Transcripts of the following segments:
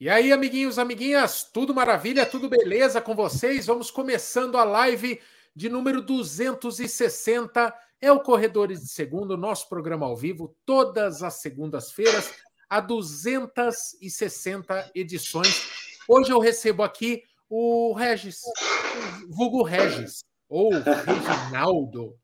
E aí, amiguinhos, amiguinhas, tudo maravilha, tudo beleza com vocês? Vamos começando a live de número 260. É o Corredores de Segundo, nosso programa ao vivo, todas as segundas-feiras, há 260 edições. Hoje eu recebo aqui o Regis, o vulgo Regis, ou Reginaldo.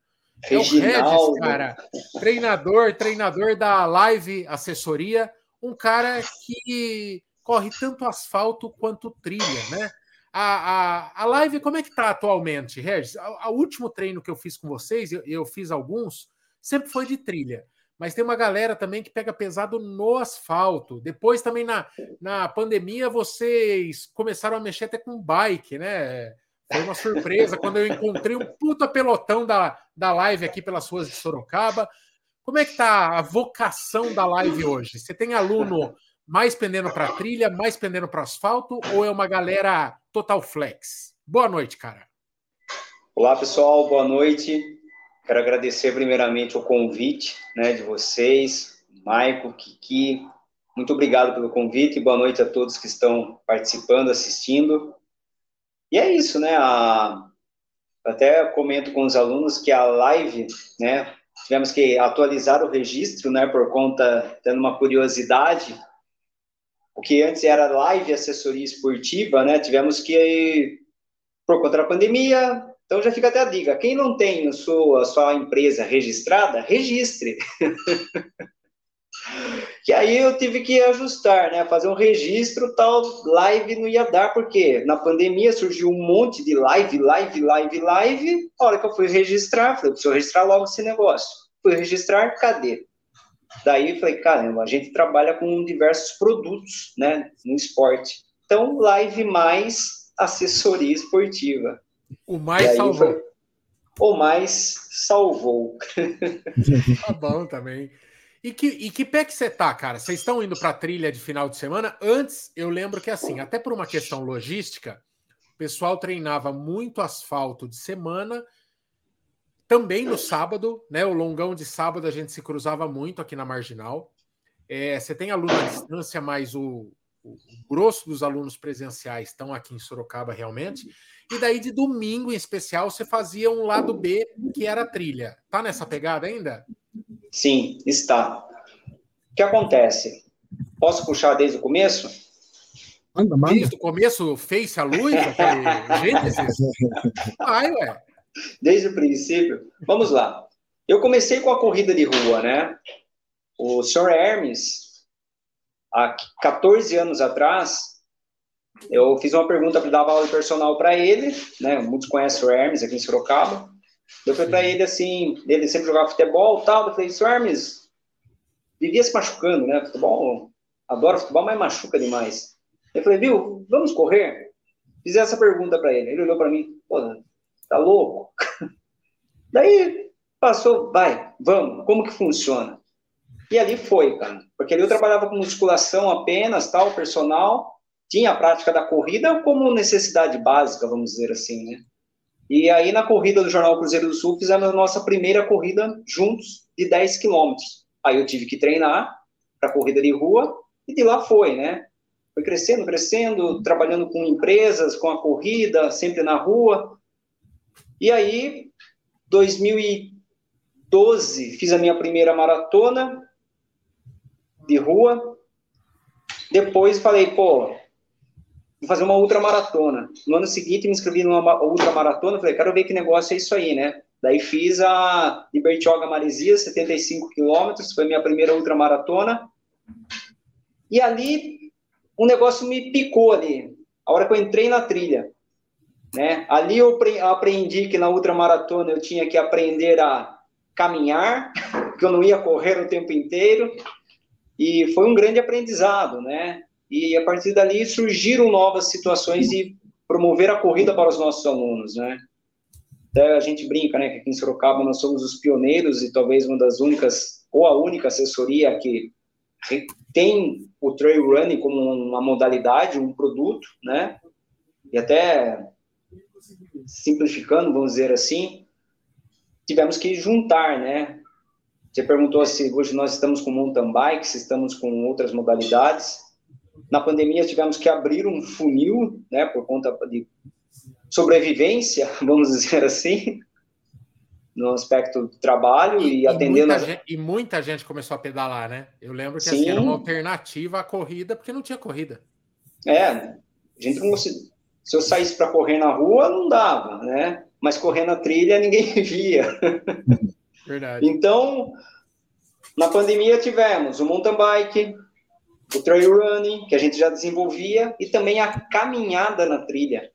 É o Regis, cara, treinador, treinador da Live Assessoria, um cara que corre tanto asfalto quanto trilha, né? A, a, a live, como é que tá atualmente, Regis? O último treino que eu fiz com vocês, eu, eu fiz alguns, sempre foi de trilha. Mas tem uma galera também que pega pesado no asfalto. Depois também na, na pandemia vocês começaram a mexer até com bike, né? Foi uma surpresa quando eu encontrei um puta pelotão da, da live aqui pelas ruas de Sorocaba. Como é que tá a vocação da live hoje? Você tem aluno mais pendendo para trilha, mais pendendo para asfalto, ou é uma galera total flex? Boa noite, cara. Olá, pessoal, boa noite. Quero agradecer primeiramente o convite né, de vocês, Maico, Kiki. Muito obrigado pelo convite e boa noite a todos que estão participando, assistindo. E é isso, né? A... Até comento com os alunos que a live, né? Tivemos que atualizar o registro, né? Por conta, tendo uma curiosidade, o que antes era live assessoria esportiva, né? Tivemos que, por conta da pandemia, então já fica até a dica: quem não tem a sua, a sua empresa registrada, registre. e aí eu tive que ajustar, né? Fazer um registro, tal, live não ia dar, porque na pandemia surgiu um monte de live, live, live, live. A hora que eu fui registrar, falei, preciso registrar logo esse negócio. Fui registrar, cadê? Daí falei, caramba, a gente trabalha com diversos produtos, né, no esporte. Então, live mais assessoria esportiva. O mais salvou. Foi, o mais salvou. tá bom também. E que, e que pé que você tá, cara? Vocês estão indo para trilha de final de semana? Antes, eu lembro que assim, até por uma questão logística, o pessoal treinava muito asfalto de semana também no sábado, né? O longão de sábado a gente se cruzava muito aqui na Marginal. É, você tem aluno à distância, mas o, o, grosso dos alunos presenciais estão aqui em Sorocaba realmente. E daí de domingo em especial você fazia um lado B que era trilha. Tá nessa pegada ainda? Sim, está. O que acontece? Posso puxar desde o começo? Manda, manda. Desde o começo, face a luz, aquele Gênesis? Vai, ué. Desde o princípio. Vamos lá. Eu comecei com a corrida de rua, né? O Sr. Hermes, há 14 anos atrás, eu fiz uma pergunta para dar aula personal para ele, né? Muitos conhecem o Hermes aqui em Sorocaba. Eu falei para ele assim, ele sempre jogava futebol tal. Eu falei, Sr. Hermes, vivia se machucando, né? Futebol, adoro futebol, mas machuca demais. Eu falei, viu, vamos correr? Fiz essa pergunta para ele. Ele olhou para mim, pô, Tá louco? Daí passou, vai, vamos, como que funciona? E ali foi, cara. Porque ali eu trabalhava com musculação apenas, tal, personal, tinha a prática da corrida como necessidade básica, vamos dizer assim, né? E aí na corrida do Jornal Cruzeiro do Sul fizemos a nossa primeira corrida juntos de 10 quilômetros. Aí eu tive que treinar para corrida de rua e de lá foi, né? Foi crescendo, crescendo, trabalhando com empresas, com a corrida, sempre na rua. E aí, 2012, fiz a minha primeira maratona de rua. Depois falei, pô, vou fazer uma ultramaratona. No ano seguinte, me inscrevi numa ultramaratona. Falei, quero ver que negócio é isso aí, né? Daí fiz a Libertioga Maresia, 75 quilômetros, foi minha primeira ultramaratona. E ali, um negócio me picou ali. A hora que eu entrei na trilha. Né? Ali eu aprendi que na ultramaratona eu tinha que aprender a caminhar, que eu não ia correr o tempo inteiro, e foi um grande aprendizado, né? E a partir dali surgiram novas situações de promover a corrida para os nossos alunos, né? Até a gente brinca, né, que aqui em Sorocaba nós somos os pioneiros e talvez uma das únicas, ou a única assessoria que tem o trail running como uma modalidade, um produto, né? E até simplificando, vamos dizer assim, tivemos que juntar, né? Você perguntou se hoje nós estamos com mountain bike, se estamos com outras modalidades. Na pandemia tivemos que abrir um funil, né, por conta de sobrevivência, vamos dizer assim, no aspecto do trabalho e, e atendendo. Muita gente, e muita gente começou a pedalar, né? Eu lembro que assim, era uma alternativa à corrida, porque não tinha corrida. É, a gente não se eu saísse para correr na rua, não dava, né? Mas correr na trilha ninguém via. Verdade. Então, na pandemia tivemos o mountain bike, o trail running, que a gente já desenvolvia, e também a caminhada na trilha.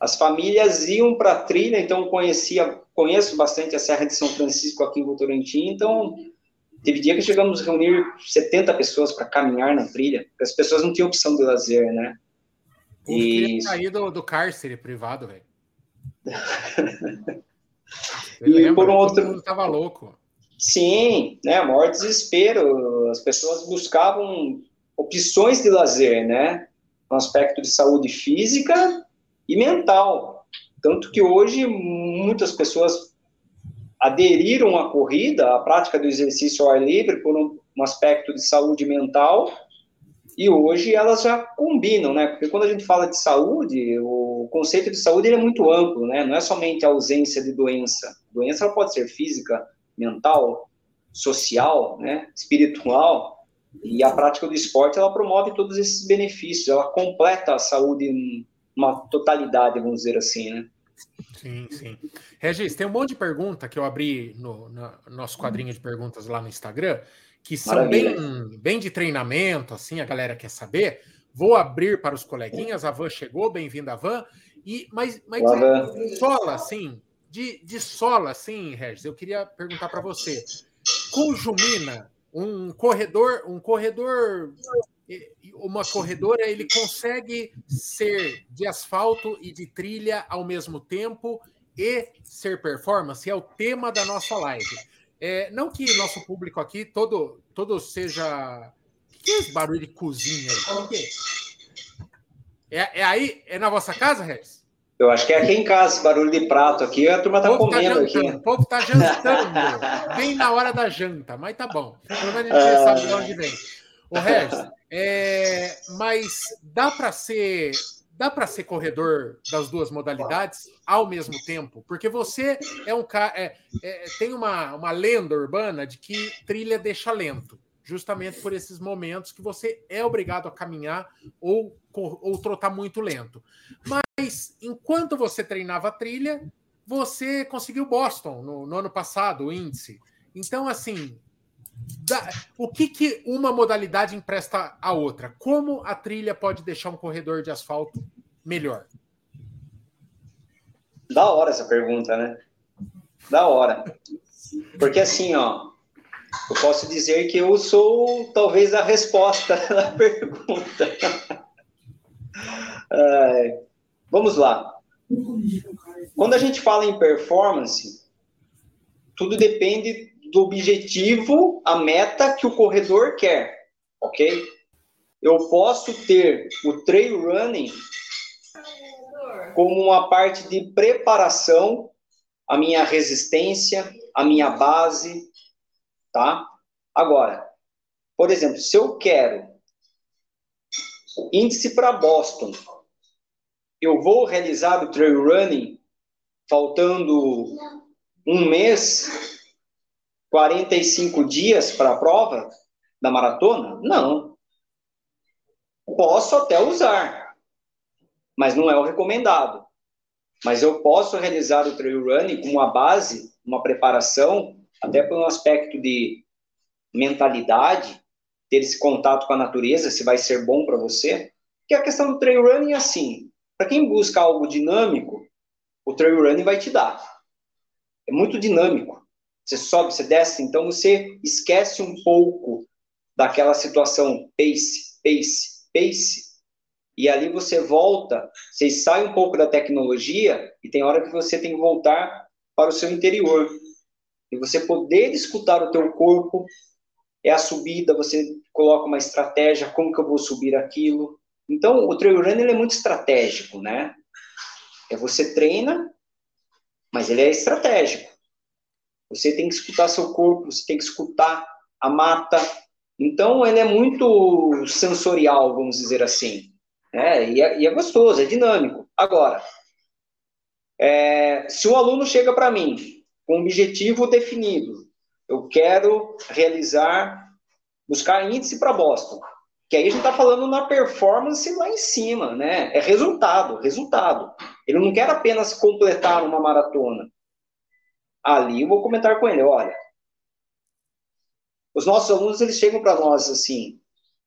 As famílias iam para a trilha, então conhecia, conheço bastante a Serra de São Francisco aqui em Votorantim, então teve dia que chegamos a reunir 70 pessoas para caminhar na trilha, porque as pessoas não tinham opção de lazer, né? E sair do, do cárcere privado, velho. e por um outro mundo tava louco. Sim, né, maior desespero. As pessoas buscavam opções de lazer, né, no aspecto de saúde física e mental. Tanto que hoje muitas pessoas aderiram à corrida, à prática do exercício ao ar livre, por um aspecto de saúde mental, e hoje elas já combinam, né? Porque quando a gente fala de saúde, o conceito de saúde é muito amplo, né? Não é somente a ausência de doença. doença pode ser física, mental, social, né? espiritual, e a prática do esporte ela promove todos esses benefícios, ela completa a saúde uma totalidade, vamos dizer assim, né? Sim, sim. Regis, tem um monte de pergunta que eu abri no, no nosso quadrinho de perguntas lá no Instagram, que são bem, bem de treinamento, assim, a galera quer saber. Vou abrir para os coleguinhas, a Van chegou, bem-vinda, Van. E, mas mas de sola, assim, de, de sola, assim, Regis, eu queria perguntar para você. Com Jumina, um corredor, um corredor uma corredora ele consegue ser de asfalto e de trilha ao mesmo tempo e ser performance é o tema da nossa live. É, não que nosso público aqui todo todo seja o que é esse barulho de cozinha aí? É? é? É, aí é na vossa casa, Regis? Eu acho que é aqui em casa, barulho de prato aqui, a turma tá, tá comendo tá aqui. O povo tá jantando, bem na hora da janta, mas tá bom. Pelo menos a gente sabe de onde vem. O Regis, é, mas dá para ser dá para ser corredor das duas modalidades ao mesmo tempo? Porque você é um cara. É, é, tem uma, uma lenda urbana de que trilha deixa lento, justamente por esses momentos que você é obrigado a caminhar ou, ou trotar muito lento. Mas enquanto você treinava trilha, você conseguiu Boston no, no ano passado, o índice. Então, assim, da, o que, que uma modalidade empresta à outra? Como a trilha pode deixar um corredor de asfalto melhor? Da hora essa pergunta, né? Da hora. Porque assim, ó, eu posso dizer que eu sou talvez a resposta da pergunta. é, vamos lá. Quando a gente fala em performance, tudo depende do objetivo, a meta que o corredor quer, ok? Eu posso ter o trail running como uma parte de preparação, a minha resistência, a minha base, tá? Agora, por exemplo, se eu quero índice para Boston, eu vou realizar o trail running faltando um mês 45 dias para a prova da maratona? Não. Posso até usar, mas não é o recomendado. Mas eu posso realizar o trail running com uma base, uma preparação, até por um aspecto de mentalidade, ter esse contato com a natureza, se vai ser bom para você. Que a questão do trail running é assim, para quem busca algo dinâmico, o trail running vai te dar. É muito dinâmico. Você sobe, você desce, então você esquece um pouco daquela situação pace, pace, pace, e ali você volta, você sai um pouco da tecnologia e tem hora que você tem que voltar para o seu interior. E você poder escutar o teu corpo, é a subida, você coloca uma estratégia, como que eu vou subir aquilo. Então, o trail running é muito estratégico, né? É você treina, mas ele é estratégico. Você tem que escutar seu corpo, você tem que escutar a mata, Então, ele é muito sensorial, vamos dizer assim. Né? E, é, e é gostoso, é dinâmico. Agora, é, se o aluno chega para mim com um objetivo definido, eu quero realizar, buscar índice para Boston, que aí a gente está falando na performance lá em cima, né? É resultado, resultado. Ele não quer apenas completar uma maratona. Ali eu vou comentar com ele, olha, os nossos alunos, eles chegam para nós assim,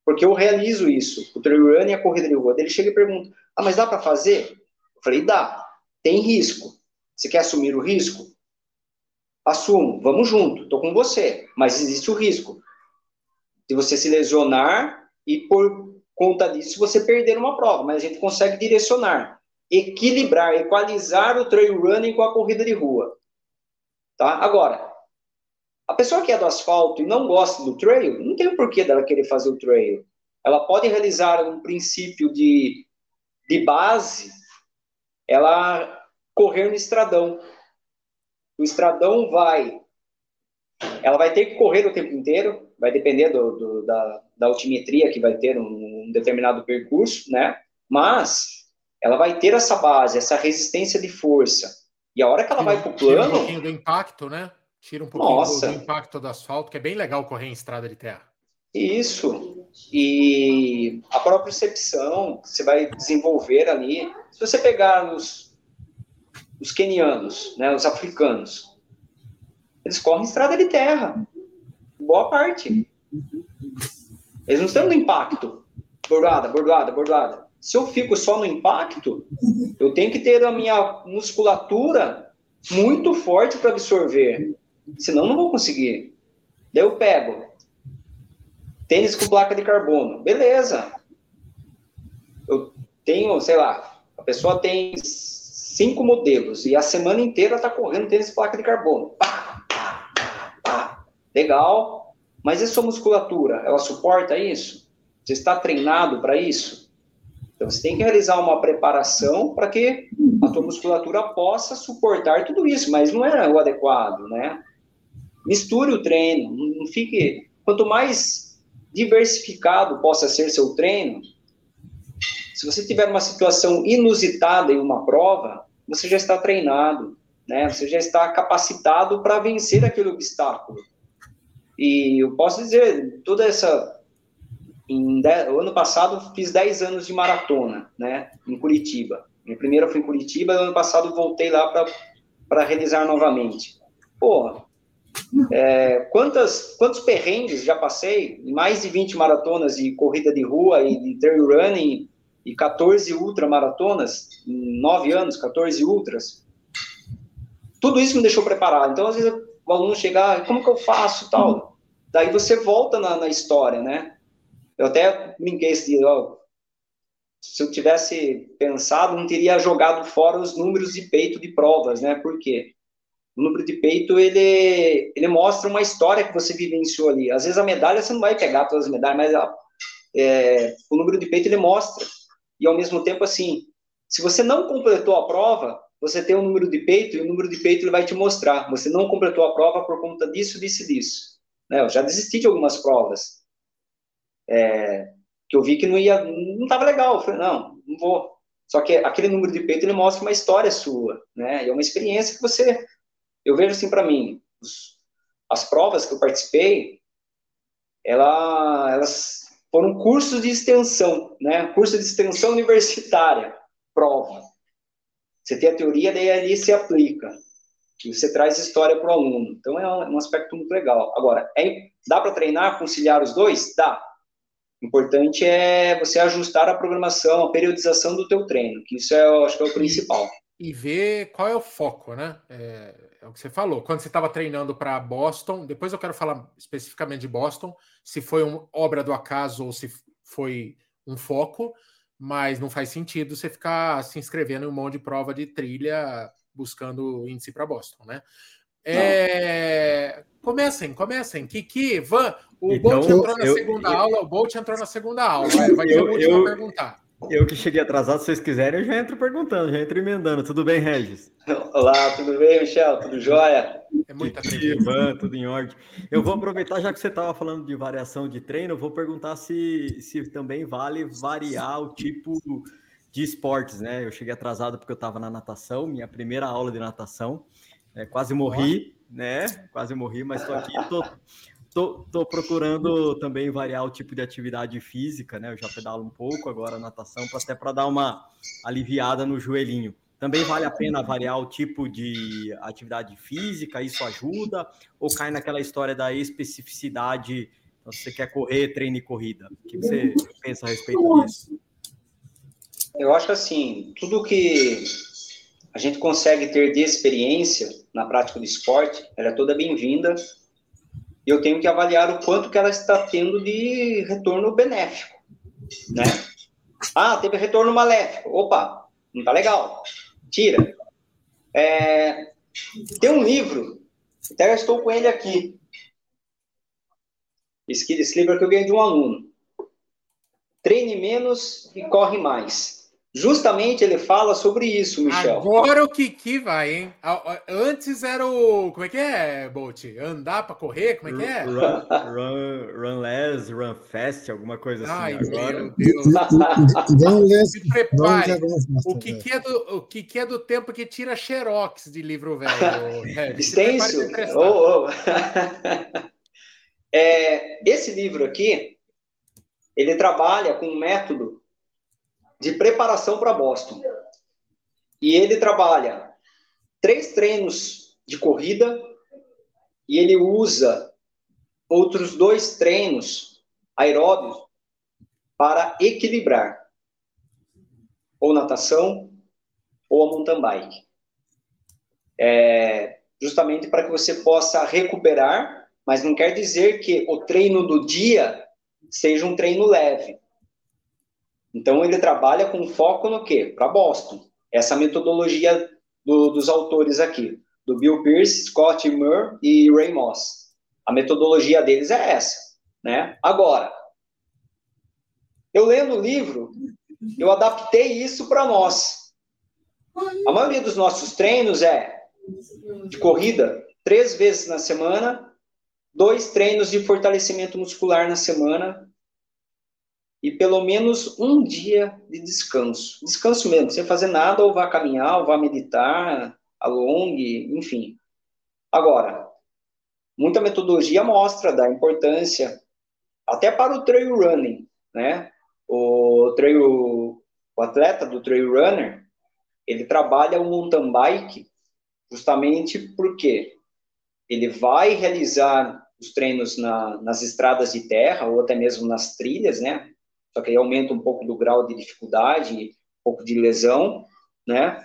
porque eu realizo isso, o trail run e a corrida de rua. Ele chega e pergunta, ah, mas dá para fazer? Eu falei, dá. Tem risco. Você quer assumir o risco? Assumo, vamos junto, estou com você. Mas existe o risco de você se lesionar e por conta disso você perder uma prova. Mas a gente consegue direcionar, equilibrar, equalizar o trail running com a corrida de rua. Tá? Agora, a pessoa que é do asfalto e não gosta do trail, não tem o porquê dela querer fazer o trail. Ela pode realizar um princípio de, de base, ela correr no estradão. O estradão vai. Ela vai ter que correr o tempo inteiro, vai depender do, do, da, da altimetria que vai ter um, um determinado percurso, né? Mas ela vai ter essa base, essa resistência de força. E a hora que ela vai para o plano. um pouquinho do impacto, né? Tira um pouquinho Nossa. do impacto do asfalto, que é bem legal correr em estrada de terra. Isso. E a própria percepção que você vai desenvolver ali. Se você pegar os, os kenianos, né, os africanos, eles correm estrada de terra. Boa parte. Eles não estão no impacto. Bordada, bordada, bordada. Se eu fico só no impacto, eu tenho que ter a minha musculatura muito forte para absorver. Senão não vou conseguir. Daí eu pego. Tênis com placa de carbono. Beleza. Eu tenho, sei lá, a pessoa tem cinco modelos e a semana inteira está correndo tênis com placa de carbono. Pá, pá, pá. Legal. Mas e sua musculatura? Ela suporta isso? Você está treinado para isso? Então você tem que realizar uma preparação para que a tua musculatura possa suportar tudo isso, mas não é o adequado, né? misture o treino, não fique. Quanto mais diversificado possa ser seu treino, se você tiver uma situação inusitada em uma prova, você já está treinado, né? Você já está capacitado para vencer aquele obstáculo. E eu posso dizer, toda essa em ano passado fiz 10 anos de maratona, né, em Curitiba. Minha primeira foi em Curitiba, ano passado voltei lá para realizar novamente. Pô, é, quantas, quantos perrengues já passei? Mais de 20 maratonas de corrida de rua e de trail running e 14 ultramaratonas em 9 anos, 14 ultras. Tudo isso me deixou preparado. Então, às vezes, o aluno chegar, ah, como que eu faço tal? Daí você volta na, na história, né? Eu até brinquei esse dia, ó, se eu tivesse pensado, não teria jogado fora os números de peito de provas, né? Por quê? o número de peito, ele, ele mostra uma história que você vivenciou ali. Às vezes a medalha, você não vai pegar todas as medalhas, mas é, o número de peito, ele mostra. E ao mesmo tempo, assim, se você não completou a prova, você tem um número de peito, e o número de peito ele vai te mostrar. Você não completou a prova por conta disso, disso e disso. Né? Eu já desisti de algumas provas. É, que eu vi que não ia, não estava legal. Eu falei, não, não vou. Só que aquele número de peito, ele mostra uma história sua, né? E é uma experiência que você eu vejo assim para mim, as provas que eu participei, ela, elas foram cursos de extensão, né? Curso de extensão universitária, prova. Você tem a teoria, daí ali se aplica. E você traz história para o aluno. Então é é um, aspecto muito legal. Agora, é, dá para treinar, conciliar os dois? Dá. O importante é você ajustar a programação, a periodização do teu treino, que isso é, acho que é o principal. E, e ver qual é o foco, né? É é o que você falou. Quando você estava treinando para Boston, depois eu quero falar especificamente de Boston, se foi uma obra do acaso ou se foi um foco, mas não faz sentido você ficar se inscrevendo em um monte de prova de trilha buscando índice para Boston, né? É... Comecem, comecem. Kiki, Van, o então, Bolt entrou na eu, segunda eu, aula, o Bolt entrou na segunda aula. Vai ter o último perguntar. Eu que cheguei atrasado, se vocês quiserem, eu já entro perguntando, já entro emendando. Tudo bem, Regis? Olá, tudo bem, Michel? Tudo jóia? É muita Ivan, tudo em ordem. Eu vou aproveitar, já que você estava falando de variação de treino, eu vou perguntar se, se também vale variar o tipo de esportes, né? Eu cheguei atrasado porque eu estava na natação, minha primeira aula de natação. É, quase morri, né? Quase morri, mas estou aqui, tô, tô, tô, procurando também variar o tipo de atividade física, né? Eu já pedalo um pouco, agora natação, até para dar uma aliviada no joelhinho. Também vale a pena variar o tipo de atividade física, isso ajuda? Ou cai naquela história da especificidade? Então, se você quer correr, treine corrida. O que você pensa a respeito disso? Eu acho que assim, tudo que a gente consegue ter de experiência na prática do esporte, ela é toda bem-vinda. E eu tenho que avaliar o quanto que ela está tendo de retorno benéfico, né? Ah, teve retorno maléfico. Opa, não tá legal. Tira. É, tem um livro, até estou com ele aqui. Esse, esse livro que eu ganhei de um aluno. Treine menos e corre mais. Justamente ele fala sobre isso, Michel. Agora o Kiki vai, hein? Antes era o. Como é que é, Bolt? Andar para correr? Como é que é? Run, run, run less, run fast, alguma coisa assim. Ai, agora. meu Deus. Se prepare. O Kiki, é do, o Kiki é do tempo que tira xerox de livro velho. Extenso. Oh, oh. é, esse livro aqui, ele trabalha com um método de preparação para Boston. E ele trabalha três treinos de corrida e ele usa outros dois treinos aeróbios para equilibrar ou natação ou a mountain bike. É, justamente para que você possa recuperar, mas não quer dizer que o treino do dia seja um treino leve. Então, ele trabalha com foco no quê? Para Boston. Essa metodologia do, dos autores aqui, do Bill Pierce, Scott Moore e Ray Moss. A metodologia deles é essa, né? Agora, eu lendo o livro, eu adaptei isso para nós. A maioria dos nossos treinos é de corrida, três vezes na semana, dois treinos de fortalecimento muscular na semana, e pelo menos um dia de descanso. Descanso mesmo, sem fazer nada, ou vá caminhar, ou vá meditar, alongue, enfim. Agora, muita metodologia mostra da importância, até para o trail running, né? O trail, o atleta do trail runner, ele trabalha o mountain bike justamente porque ele vai realizar os treinos na, nas estradas de terra ou até mesmo nas trilhas, né? Só que aí aumenta um pouco do grau de dificuldade, um pouco de lesão, né?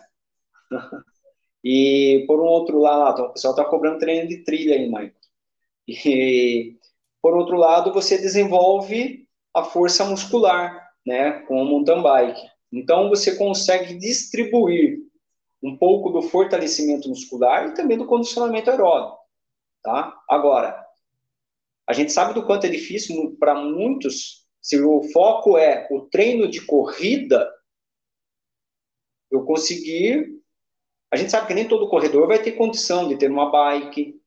E por um outro lado, o pessoal está cobrando treino de trilha aí, Michael. E por outro lado, você desenvolve a força muscular, né, com o mountain bike. Então você consegue distribuir um pouco do fortalecimento muscular e também do condicionamento aeróbico, tá? Agora, a gente sabe do quanto é difícil para muitos se o foco é o treino de corrida, eu conseguir. A gente sabe que nem todo corredor vai ter condição de ter uma bike,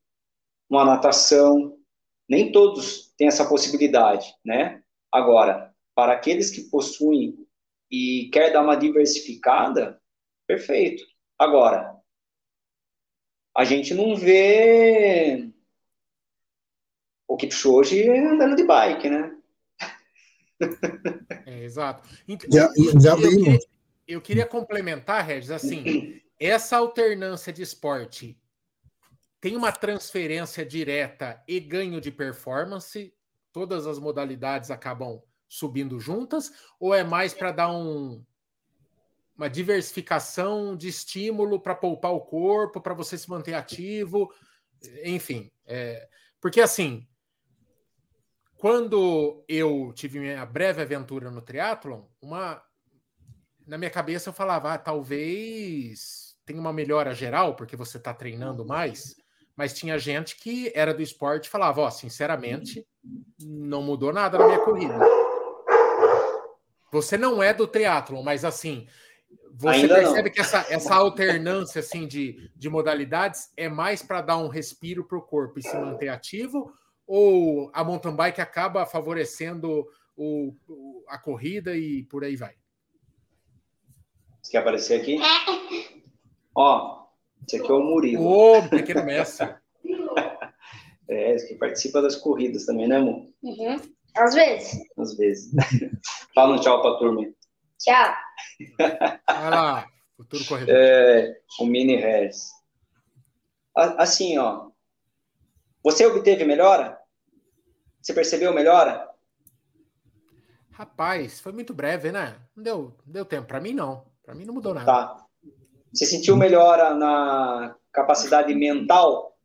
uma natação. Nem todos têm essa possibilidade, né? Agora, para aqueles que possuem e quer dar uma diversificada, perfeito. Agora, a gente não vê o Kipchoge andando de bike, né? É, exato. Então, já, já eu, queria, eu queria complementar, Regis, assim, essa alternância de esporte tem uma transferência direta e ganho de performance? Todas as modalidades acabam subindo juntas? Ou é mais para dar um, uma diversificação de estímulo para poupar o corpo, para você se manter ativo? Enfim, é, porque assim, quando eu tive minha breve aventura no triatlon, uma na minha cabeça eu falava, ah, talvez tenha uma melhora geral porque você está treinando mais, mas tinha gente que era do esporte e falava, ó, oh, sinceramente, não mudou nada na minha corrida. Você não é do triatlon, mas assim, Você Ainda percebe não. que essa, essa alternância assim, de, de modalidades é mais para dar um respiro para o corpo e se manter ativo? Ou a mountain bike acaba favorecendo o, o, a corrida e por aí vai? Você quer aparecer aqui? Ó, esse aqui é o Murilo. Ô, pequeno mestre. é, esse que participa das corridas também, né, amor? Uhum. Às vezes. Às vezes. Fala um tchau pra turma. Tchau. Vai lá, futuro corredor. É, o Mini Harris. Assim, ó. Você obteve melhora? Você percebeu melhora? Rapaz, foi muito breve, né? Não deu, não deu tempo. Para mim, não. Para mim, não mudou nada. Tá. Você sentiu melhora na capacidade mental?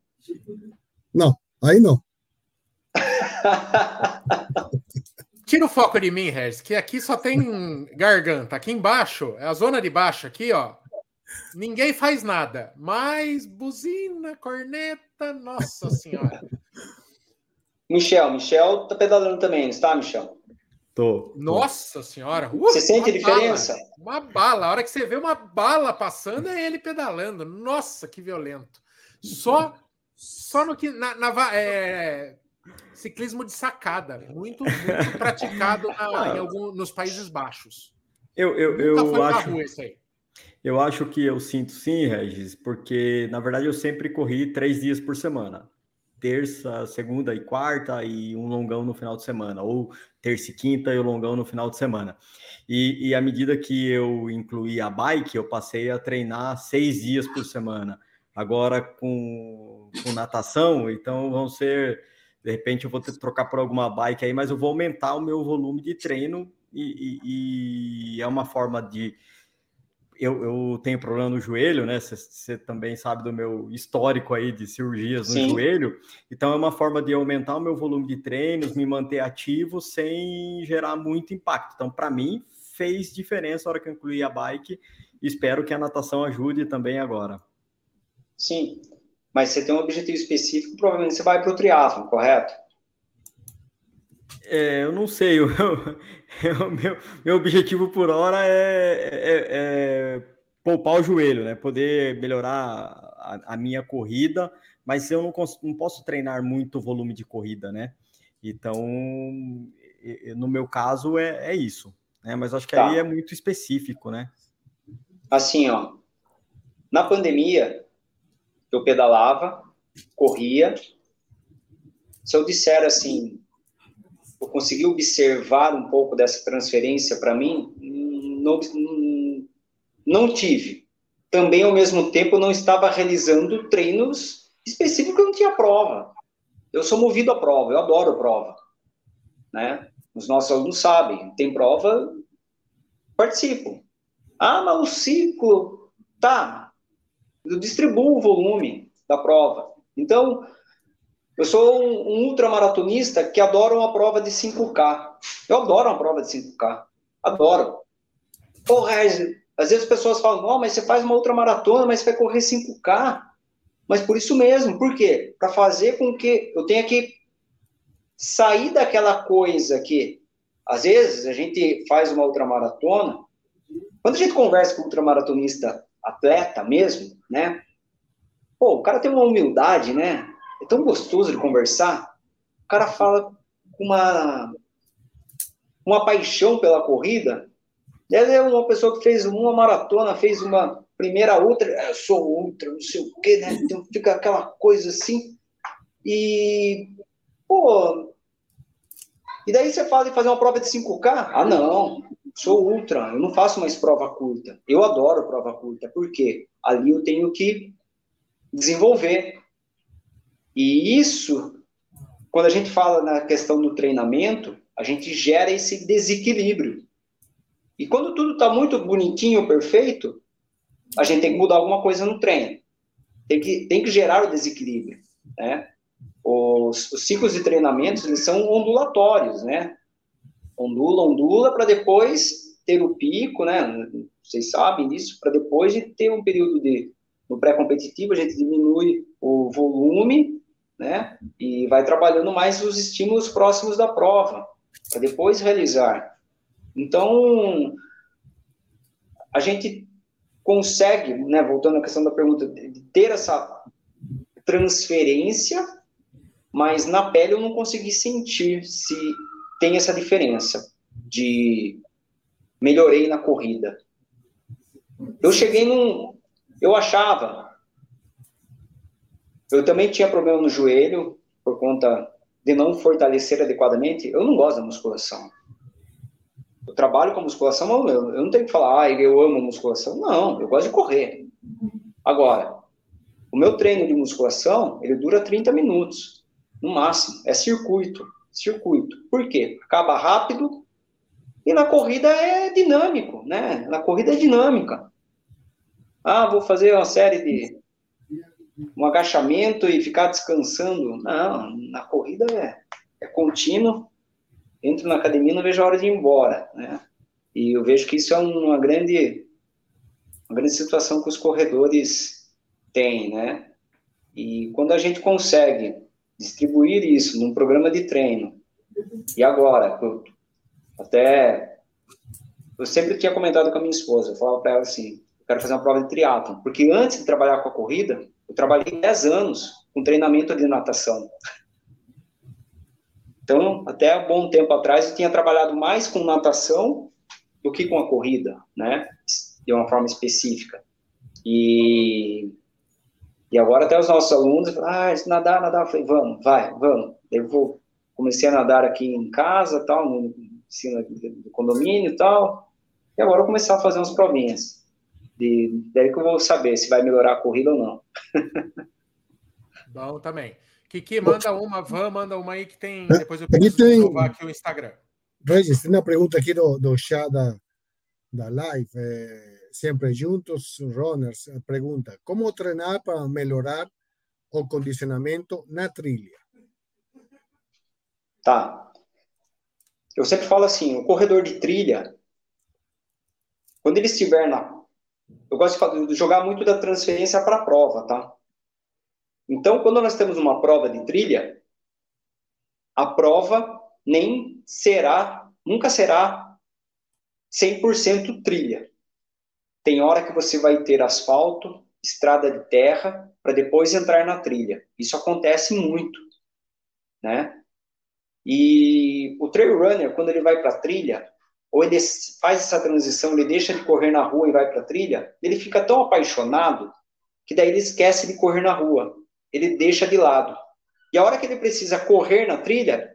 Não, aí não. Tira o foco de mim, Regis, que aqui só tem garganta. Aqui embaixo, é a zona de baixo aqui, ó. Ninguém faz nada. Mas buzina, corneta, nossa senhora. Michel, Michel tá pedalando também, está, Michel? Tô. Nossa senhora. Uh, você sente a diferença? Bala, uma bala. A hora que você vê uma bala passando, é ele pedalando. Nossa, que violento. Só, só no que. Na, na é, ciclismo de sacada, muito, muito praticado na, em algum, nos Países Baixos. Eu, eu, eu acho. Eu acho que eu sinto sim, Regis, porque na verdade eu sempre corri três dias por semana. Terça, segunda e quarta, e um longão no final de semana, ou terça e quinta e o um longão no final de semana. E, e à medida que eu incluí a bike, eu passei a treinar seis dias por semana. Agora com, com natação, então vão ser de repente eu vou ter que trocar por alguma bike aí, mas eu vou aumentar o meu volume de treino e, e, e é uma forma de. Eu, eu, tenho problema no joelho, né? Você também sabe do meu histórico aí de cirurgias no Sim. joelho. Então é uma forma de aumentar o meu volume de treinos, me manter ativo sem gerar muito impacto. Então, para mim, fez diferença na hora que eu incluí a bike. Espero que a natação ajude também agora. Sim mas você tem um objetivo específico, provavelmente você vai para o triatlo, correto? É, eu não sei. O meu, meu objetivo por hora é, é, é, poupar o joelho, né? Poder melhorar a, a minha corrida, mas eu não, não, posso treinar muito volume de corrida, né? Então, no meu caso, é, é isso. Né? Mas acho que tá. aí é muito específico, né? Assim, ó. Na pandemia, eu pedalava, corria. Se eu disser assim, eu consegui observar um pouco dessa transferência para mim, não, não tive. Também, ao mesmo tempo, não estava realizando treinos específicos, eu não tinha prova. Eu sou movido à prova, eu adoro prova. Né? Os nossos alunos sabem, tem prova, participo. Ah, mas o ciclo, tá, eu distribuo o volume da prova. Então, eu sou um, um ultramaratonista que adora uma prova de 5K. Eu adoro uma prova de 5K. Adoro. Porra, às vezes as pessoas falam, não, mas você faz uma ultramaratona, mas você vai correr 5K. Mas por isso mesmo. Por quê? Para fazer com que eu tenha que sair daquela coisa que, às vezes, a gente faz uma ultramaratona. Quando a gente conversa com o ultramaratonista atleta mesmo, né? Pô, o cara tem uma humildade, né? É tão gostoso de conversar. O cara fala com uma, uma paixão pela corrida. Ele é uma pessoa que fez uma maratona, fez uma primeira outra, eu sou ultra, não sei o quê, né? Então fica aquela coisa assim. E, pô, e daí você fala de fazer uma prova de 5K? Ah, não sou ultra, eu não faço mais prova curta. Eu adoro prova curta, porque ali eu tenho que desenvolver. E isso, quando a gente fala na questão do treinamento, a gente gera esse desequilíbrio. E quando tudo está muito bonitinho, perfeito, a gente tem que mudar alguma coisa no treino. Tem que, tem que gerar o desequilíbrio, né? Os, os ciclos de treinamentos, eles são ondulatórios, né? ondula, ondula, para depois ter o pico, né? Vocês sabem disso, para depois de ter um período de. No pré-competitivo, a gente diminui o volume, né? E vai trabalhando mais os estímulos próximos da prova, para depois realizar. Então, a gente consegue, né, voltando à questão da pergunta, ter essa transferência, mas na pele eu não consegui sentir se tem essa diferença de melhorei na corrida. Eu cheguei num. Eu achava. Eu também tinha problema no joelho, por conta de não fortalecer adequadamente. Eu não gosto da musculação. Eu trabalho com musculação, eu, eu não tenho que falar, ah, eu amo musculação. Não, eu gosto de correr. Agora, o meu treino de musculação, ele dura 30 minutos, no máximo. É circuito, circuito. Por quê? Acaba rápido e na corrida é dinâmico, né? Na corrida é dinâmica. Ah, vou fazer uma série de um agachamento e ficar descansando. Não, na corrida é, é contínuo. Entro na academia não vejo a hora de ir embora, né? E eu vejo que isso é uma grande, uma grande situação que os corredores têm, né? E quando a gente consegue distribuir isso num programa de treino, e agora, até eu sempre tinha comentado com a minha esposa, eu falava para ela assim, quero fazer uma prova de triatlo, porque antes de trabalhar com a corrida, eu trabalhei 10 anos com treinamento de natação. Então, até um bom tempo atrás, eu tinha trabalhado mais com natação do que com a corrida, né? De uma forma específica. E, e agora até os nossos alunos ah, nadar, nadar. Eu falei, vamos, vai, vamos. Eu vou, comecei a nadar aqui em casa, tal, no do condomínio e tal. E agora eu comecei a fazer umas provinhas. De, daí que eu vou saber se vai melhorar a corrida ou não. Bom também. Kiki, manda uma, Van, manda uma aí que tem. Depois eu preciso tem, provar aqui o Instagram. Regis, tem uma pergunta aqui do, do chat da, da live. É, sempre juntos, runners. Pergunta: Como treinar para melhorar o condicionamento na trilha? Tá. Eu sempre falo assim: o corredor de trilha, quando ele estiver na eu gosto de, jogar muito da transferência para a prova, tá? Então, quando nós temos uma prova de trilha, a prova nem será, nunca será 100% trilha. Tem hora que você vai ter asfalto, estrada de terra, para depois entrar na trilha. Isso acontece muito, né? E o trail runner, quando ele vai para a trilha, ou ele faz essa transição, ele deixa de correr na rua e vai para a trilha, ele fica tão apaixonado que daí ele esquece de correr na rua, ele deixa de lado. E a hora que ele precisa correr na trilha,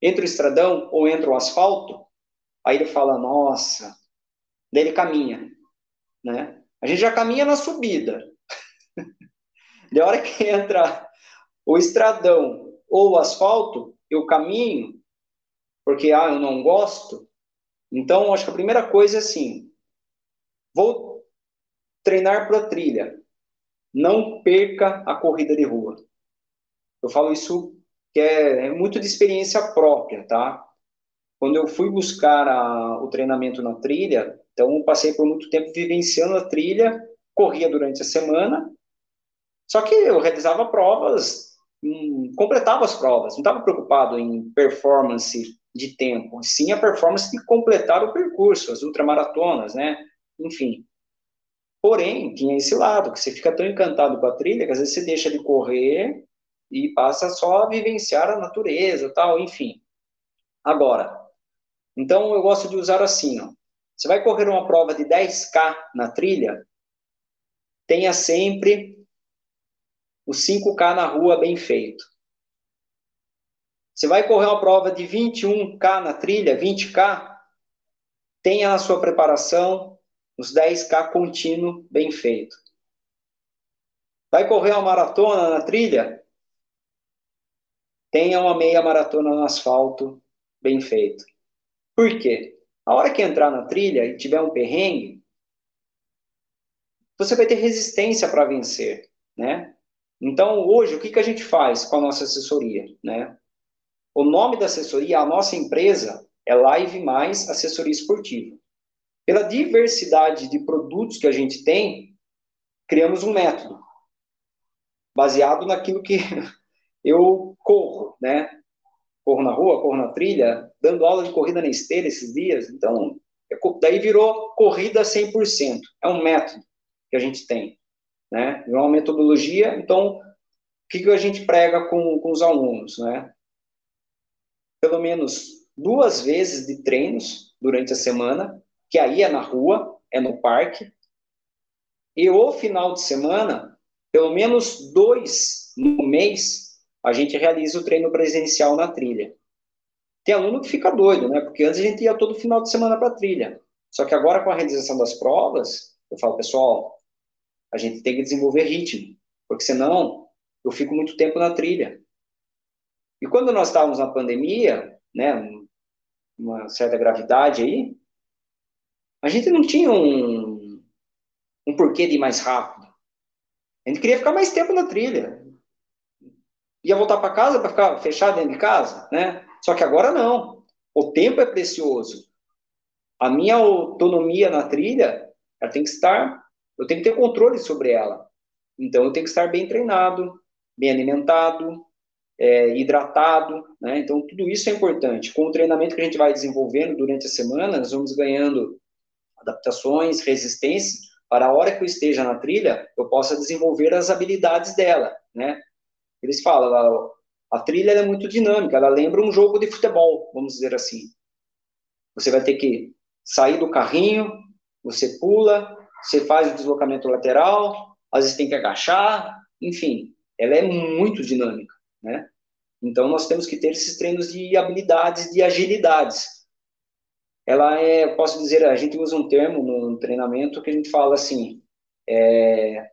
entre o estradão ou entre o asfalto, aí ele fala, nossa, daí ele caminha, né? A gente já caminha na subida. da hora que entra o estradão ou o asfalto, eu caminho, porque ah, eu não gosto, então, acho que a primeira coisa é assim: vou treinar para trilha. Não perca a corrida de rua. Eu falo isso que é, é muito de experiência própria, tá? Quando eu fui buscar a, o treinamento na trilha, então passei por muito tempo vivenciando a trilha, corria durante a semana, só que eu realizava provas, hum, completava as provas, não estava preocupado em performance de tempo, sim a performance de completar o percurso, as ultramaratonas, né? Enfim. Porém, tinha esse lado, que você fica tão encantado com a trilha que às vezes você deixa de correr e passa só a vivenciar a natureza, tal, enfim. Agora, então eu gosto de usar assim, ó. Você vai correr uma prova de 10K na trilha, tenha sempre o 5K na rua bem feito. Você vai correr uma prova de 21K na trilha, 20K, tenha na sua preparação os 10K contínuo bem feito. Vai correr uma maratona na trilha? Tenha uma meia maratona no asfalto bem feito. Por quê? A hora que entrar na trilha e tiver um perrengue, você vai ter resistência para vencer, né? Então, hoje, o que, que a gente faz com a nossa assessoria, né? O nome da assessoria, a nossa empresa, é Live Mais Assessoria Esportiva. Pela diversidade de produtos que a gente tem, criamos um método baseado naquilo que eu corro, né? Corro na rua, corro na trilha, dando aula de corrida na esteira esses dias. Então, É daí virou corrida 100%. É um método que a gente tem, né? É uma metodologia. Então, o que, que a gente prega com, com os alunos, né? Pelo menos duas vezes de treinos durante a semana, que aí é na rua, é no parque. E o final de semana, pelo menos dois no mês, a gente realiza o treino presencial na trilha. Tem aluno que fica doido, né? Porque antes a gente ia todo final de semana para a trilha. Só que agora, com a realização das provas, eu falo, pessoal, a gente tem que desenvolver ritmo, porque senão eu fico muito tempo na trilha. E quando nós estávamos na pandemia, né, uma certa gravidade aí, a gente não tinha um, um porquê de ir mais rápido. A gente queria ficar mais tempo na trilha. Ia voltar para casa para ficar fechado dentro de casa, né? Só que agora não. O tempo é precioso. A minha autonomia na trilha, ela tem que estar, eu tenho que ter controle sobre ela. Então eu tenho que estar bem treinado, bem alimentado, é, hidratado, né? Então tudo isso é importante. Com o treinamento que a gente vai desenvolvendo durante a semana, nós vamos ganhando adaptações, resistência, para a hora que eu esteja na trilha, eu possa desenvolver as habilidades dela, né? Eles falam, a, a trilha é muito dinâmica, ela lembra um jogo de futebol, vamos dizer assim. Você vai ter que sair do carrinho, você pula, você faz o deslocamento lateral, às vezes tem que agachar, enfim, ela é muito dinâmica, né? Então nós temos que ter esses treinos de habilidades, de agilidades, ela é, posso dizer, a gente usa um termo no treinamento que a gente fala assim, é,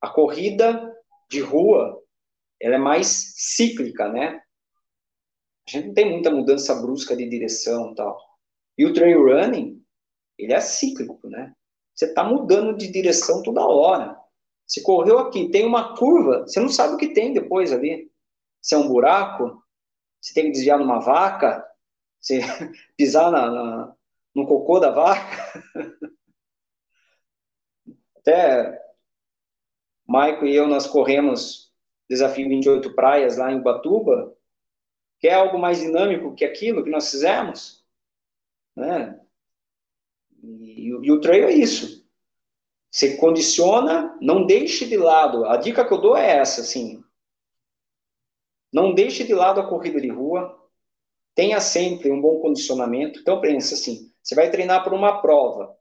a corrida de rua, ela é mais cíclica, né? A gente não tem muita mudança brusca de direção tal. E o trail running, ele é cíclico, né? Você está mudando de direção toda hora. Você correu aqui, tem uma curva, você não sabe o que tem depois ali. Se é um buraco, você tem que desviar numa vaca, você pisar na, na, no cocô da vaca. Até Maico e eu, nós corremos Desafio 28 Praias lá em Ubatuba. Quer algo mais dinâmico que aquilo que nós fizemos? Né? E, e o trail é isso. Você condiciona, não deixe de lado. A dica que eu dou é essa, assim. Não deixe de lado a corrida de rua, tenha sempre um bom condicionamento. Então, pensa assim: você vai treinar para uma prova.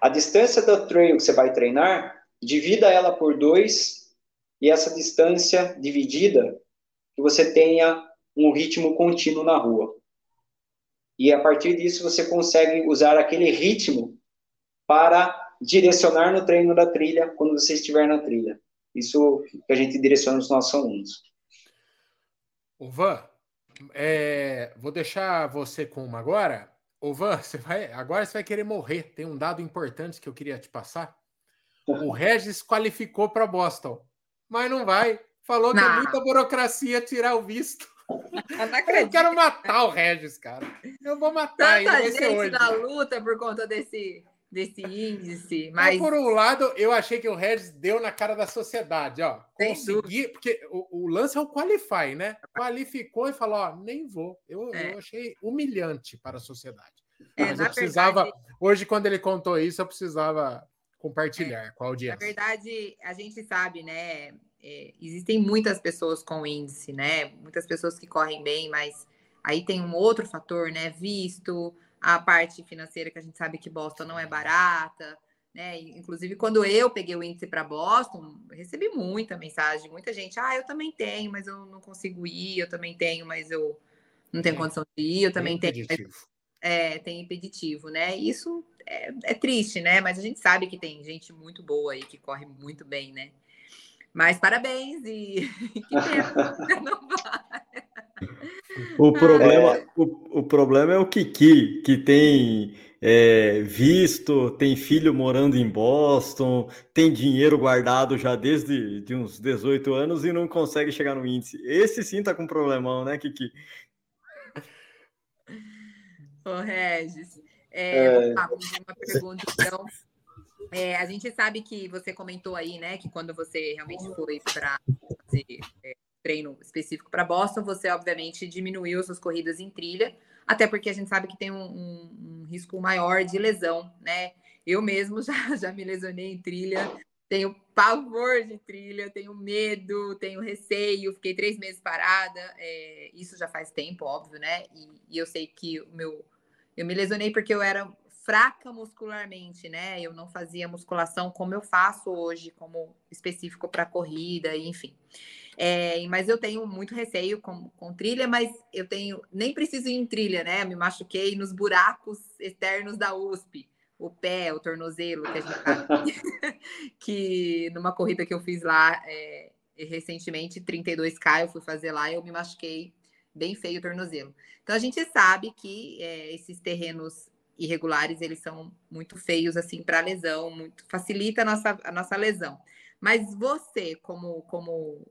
A distância do trail que você vai treinar, divida ela por dois, e essa distância dividida, que você tenha um ritmo contínuo na rua. E a partir disso você consegue usar aquele ritmo para direcionar no treino da trilha quando você estiver na trilha. Isso que a gente direciona os nossos alunos. O Van, é, vou deixar você com uma agora. Ô Van, você vai, agora você vai querer morrer. Tem um dado importante que eu queria te passar. O Regis qualificou para Boston, mas não vai. Falou não. que é muita burocracia tirar o visto. Eu quero matar o Regis, cara. Eu vou matar Tanta ele. Vai gente na luta por conta desse desse índice. Mas... por um lado, eu achei que o Regis deu na cara da sociedade, ó. Consegui, porque o, o, lance é o qualify, né? Qualificou e falou, ó, nem vou. Eu, é. eu achei humilhante para a sociedade. É, Mas eu precisava, verdade... hoje, quando ele contou isso, eu precisava compartilhar é, com a audiência. Na verdade, a gente sabe, né? É, existem muitas pessoas com índice, né? Muitas pessoas que correm bem, mas aí tem um outro fator, né? Visto, a parte financeira que a gente sabe que Boston não é barata, né? Inclusive, quando eu peguei o índice para Boston, recebi muita mensagem, muita gente, ah, eu também tenho, mas eu não consigo ir, eu também tenho, mas eu não tenho é. condição de ir, eu também tenho. Impeditivo. É, tem impeditivo, né? Isso é, é, triste, né? Mas a gente sabe que tem gente muito boa aí que corre muito bem, né? Mas parabéns e que pena, não vai. O problema, é. o, o, problema é o Kiki, que tem é, visto, tem filho morando em Boston, tem dinheiro guardado já desde de uns 18 anos e não consegue chegar no índice. Esse sim tá com problemão, né, Kiki? Ô, Regis, é, é... uma pergunta, então. É, a gente sabe que você comentou aí, né, que quando você realmente foi para fazer é, treino específico para Boston, você obviamente diminuiu suas corridas em trilha, até porque a gente sabe que tem um, um, um risco maior de lesão, né? Eu mesmo já, já me lesionei em trilha, tenho pavor de trilha, tenho medo, tenho receio, fiquei três meses parada, é, isso já faz tempo, óbvio, né? E, e, eu sei que o meu. Eu me lesionei porque eu era fraca muscularmente, né? Eu não fazia musculação como eu faço hoje, como específico para corrida, enfim. É, mas eu tenho muito receio com, com trilha, mas eu tenho. Nem preciso ir em trilha, né? Eu me machuquei nos buracos externos da USP o pé, o tornozelo, que, gente, que numa corrida que eu fiz lá é, recentemente, 32K, eu fui fazer lá e eu me machuquei bem feio o tornozelo. Então a gente sabe que é, esses terrenos irregulares eles são muito feios assim para lesão, muito facilita a nossa, a nossa lesão. Mas você, como, como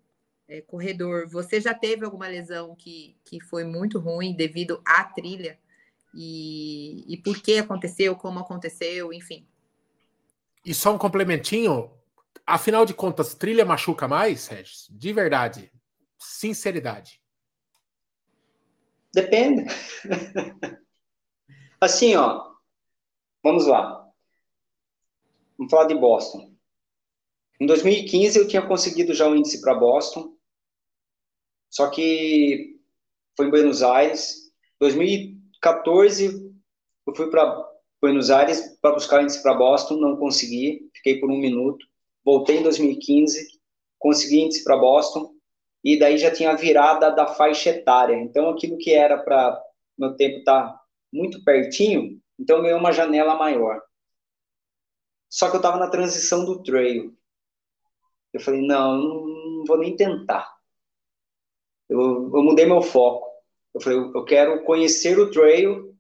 é, corredor, você já teve alguma lesão que, que foi muito ruim devido à trilha? e, e por que aconteceu, como aconteceu, enfim. E só um complementinho, afinal de contas, trilha machuca mais, Regis? De verdade, sinceridade. Depende. assim, ó, vamos lá. Vamos falar de Boston. Em 2015 eu tinha conseguido já o um índice para Boston, só que foi em Buenos Aires. 2000 14, eu fui para Buenos Aires para buscar índice para Boston, não consegui, fiquei por um minuto. Voltei em 2015, consegui índice para Boston, e daí já tinha virada da faixa etária. Então, aquilo que era para meu tempo tá muito pertinho, então ganhei uma janela maior. Só que eu estava na transição do trail. Eu falei, não, não vou nem tentar. Eu, eu mudei meu foco. Eu falei, eu quero conhecer o trail,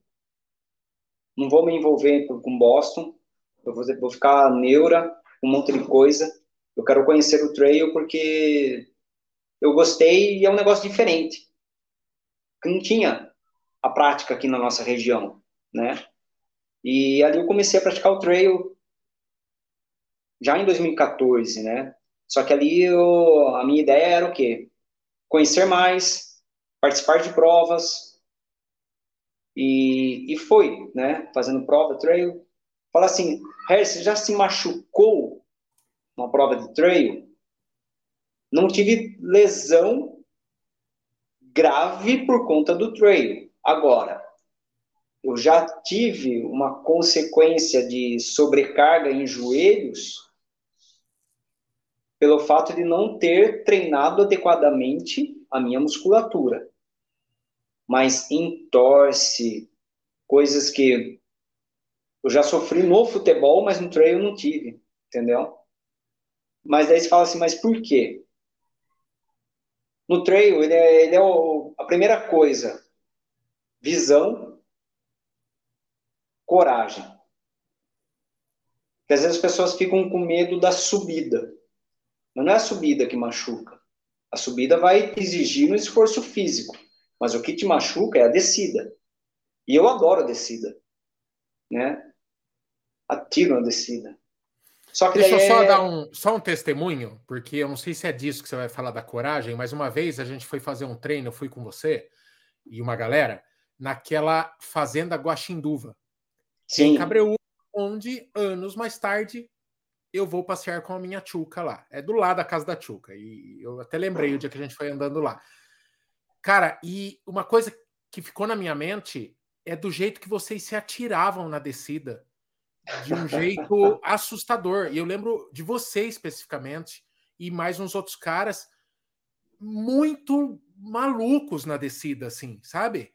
não vou me envolver com Boston, eu vou, vou ficar neura, um monte de coisa. Eu quero conhecer o trail porque eu gostei e é um negócio diferente. Não tinha a prática aqui na nossa região, né? E ali eu comecei a praticar o trail já em 2014, né? Só que ali eu, a minha ideia era o quê? Conhecer mais, participar de provas. E, e foi, né? Fazendo prova, trail. Fala assim, Harry, você já se machucou numa prova de trail? Não tive lesão grave por conta do trail. Agora, eu já tive uma consequência de sobrecarga em joelhos pelo fato de não ter treinado adequadamente a minha musculatura mas entorce, coisas que eu já sofri no futebol, mas no trail eu não tive, entendeu? Mas daí você fala assim, mas por quê? No trail, ele é, ele é o, a primeira coisa, visão, coragem. Porque às vezes as pessoas ficam com medo da subida. Mas não é a subida que machuca. A subida vai exigir um esforço físico. Mas o que te machuca é a descida. E eu adoro a descida. Né? Atiro na descida. Só que Deixa eu só é... dar um, só um testemunho, porque eu não sei se é disso que você vai falar da coragem, mas uma vez a gente foi fazer um treino, eu fui com você e uma galera, naquela fazenda Guaxinduva, Sim. em Cabreúva, onde anos mais tarde eu vou passear com a minha tchuca lá. É do lado da casa da tchuca. E eu até lembrei o dia que a gente foi andando lá. Cara, e uma coisa que ficou na minha mente é do jeito que vocês se atiravam na descida. De um jeito assustador. E eu lembro de você especificamente e mais uns outros caras muito malucos na descida, assim, sabe?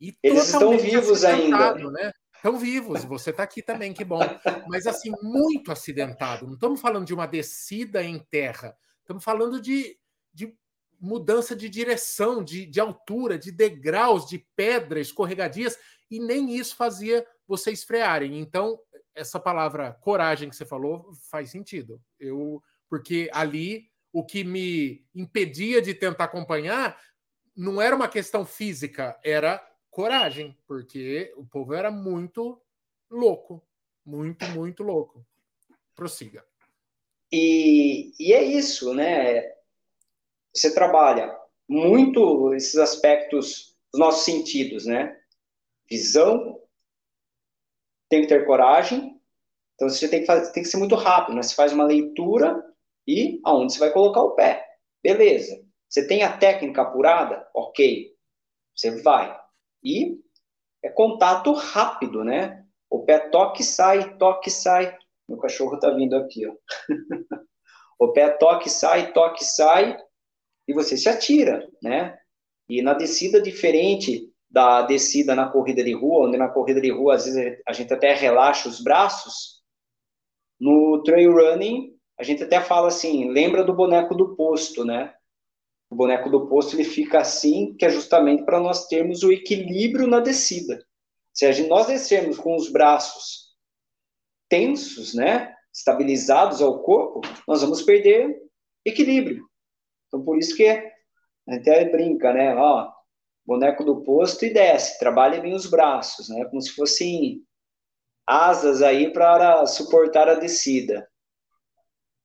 E Eles estão vivos ainda. Né? Estão vivos, você está aqui também, que bom. Mas assim, muito acidentado. Não estamos falando de uma descida em terra, estamos falando de, de mudança de direção, de, de altura, de degraus, de pedra, escorregadias, e nem isso fazia vocês frearem. Então, essa palavra coragem que você falou faz sentido. Eu, porque ali o que me impedia de tentar acompanhar não era uma questão física, era coragem, porque o povo era muito louco, muito, muito louco. Prossiga. E, e é isso, né? você trabalha muito esses aspectos dos nossos sentidos, né? Visão, tem que ter coragem, então você tem que, fazer, tem que ser muito rápido, né? Você faz uma leitura e aonde você vai colocar o pé. Beleza. Você tem a técnica apurada? Ok. Você vai. E é contato rápido, né? O pé toque sai, toque sai. Meu cachorro tá vindo aqui, ó. o pé toque sai, toque sai e você se atira, né? E na descida diferente da descida na corrida de rua, onde na corrida de rua às vezes a gente até relaxa os braços, no trail running a gente até fala assim, lembra do boneco do posto, né? O boneco do posto ele fica assim, que é justamente para nós termos o equilíbrio na descida. Se gente, nós descermos com os braços tensos, né, estabilizados ao corpo, nós vamos perder equilíbrio. Então, por isso que a gente até brinca, né, ó, boneco do posto e desce, trabalha bem os braços, né, como se fossem asas aí para suportar a descida.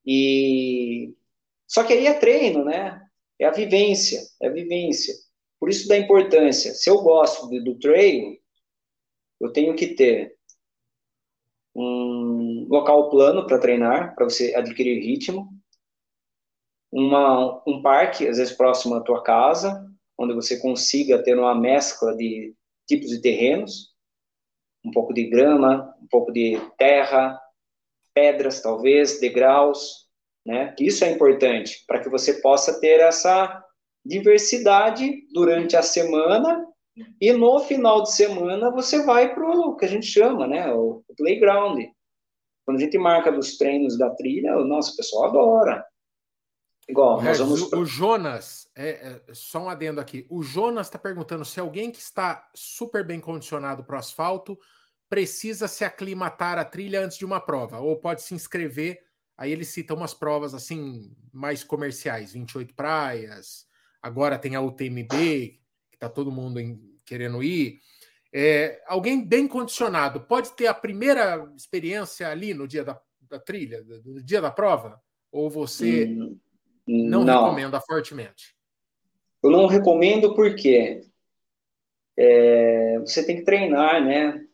E só que aí é treino, né? É a vivência, é a vivência. Por isso da importância. Se eu gosto do, trail, eu tenho que ter um local plano para treinar, para você adquirir ritmo, uma, um parque, às vezes próximo à tua casa, onde você consiga ter uma mescla de tipos de terrenos, um pouco de grama, um pouco de terra, pedras talvez, degraus, né? Isso é importante para que você possa ter essa diversidade durante a semana e no final de semana você vai para o que a gente chama, né, o playground. Quando a gente marca dos treinos da trilha, o nosso pessoal adora. Igual, nós vamos... o, o Jonas, é, é, só um adendo aqui. O Jonas está perguntando se alguém que está super bem condicionado para o asfalto precisa se aclimatar à trilha antes de uma prova, ou pode se inscrever. Aí ele cita umas provas assim mais comerciais, 28 praias. Agora tem a UTMB, que está todo mundo em, querendo ir. É, alguém bem condicionado pode ter a primeira experiência ali no dia da, da trilha, no dia da prova? Ou você hum, não, não, recomenda fortemente? Eu não recomendo porque é, você tem que treinar, né?